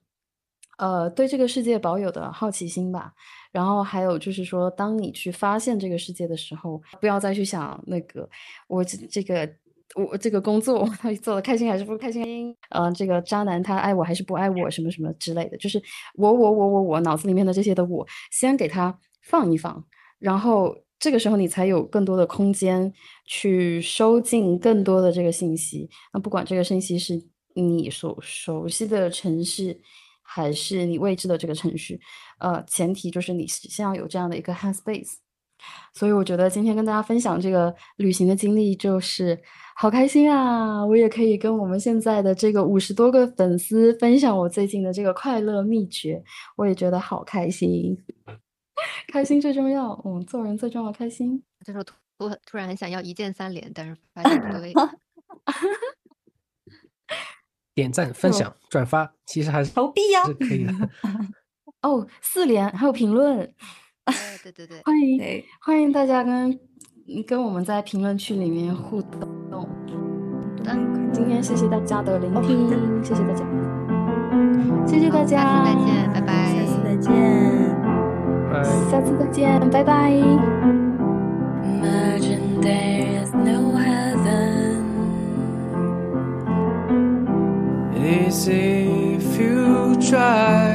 呃，对这个世界保有的好奇心吧。然后还有就是说，当你去发现这个世界的时候，不要再去想那个我这这个我这个工作 到底做的开心还是不开心？嗯，这个渣男他爱我还是不爱我？什么什么之类的，就是我我我我我脑子里面的这些的我，先给他放一放。然后这个时候你才有更多的空间去收进更多的这个信息。那不管这个信息是。你所熟悉的城市，还是你未知的这个城市，呃，前提就是你先要有这样的一个 hand space。所以我觉得今天跟大家分享这个旅行的经历，就是好开心啊！我也可以跟我们现在的这个五十多个粉丝分享我最近的这个快乐秘诀，我也觉得好开心。开心最重要，嗯，做人最重要开心。这时候突突然很想要一键三连，但是发现不对。点赞、分享、转发，其实还是投币呀，是可以的。哦，四连还有评论，对对对，欢迎欢迎大家跟跟我们在评论区里面互动。今天谢谢大家的聆听，谢谢大家，谢谢大家，下次再见，拜拜，下次再见，拜，下次再见，拜拜。If you try.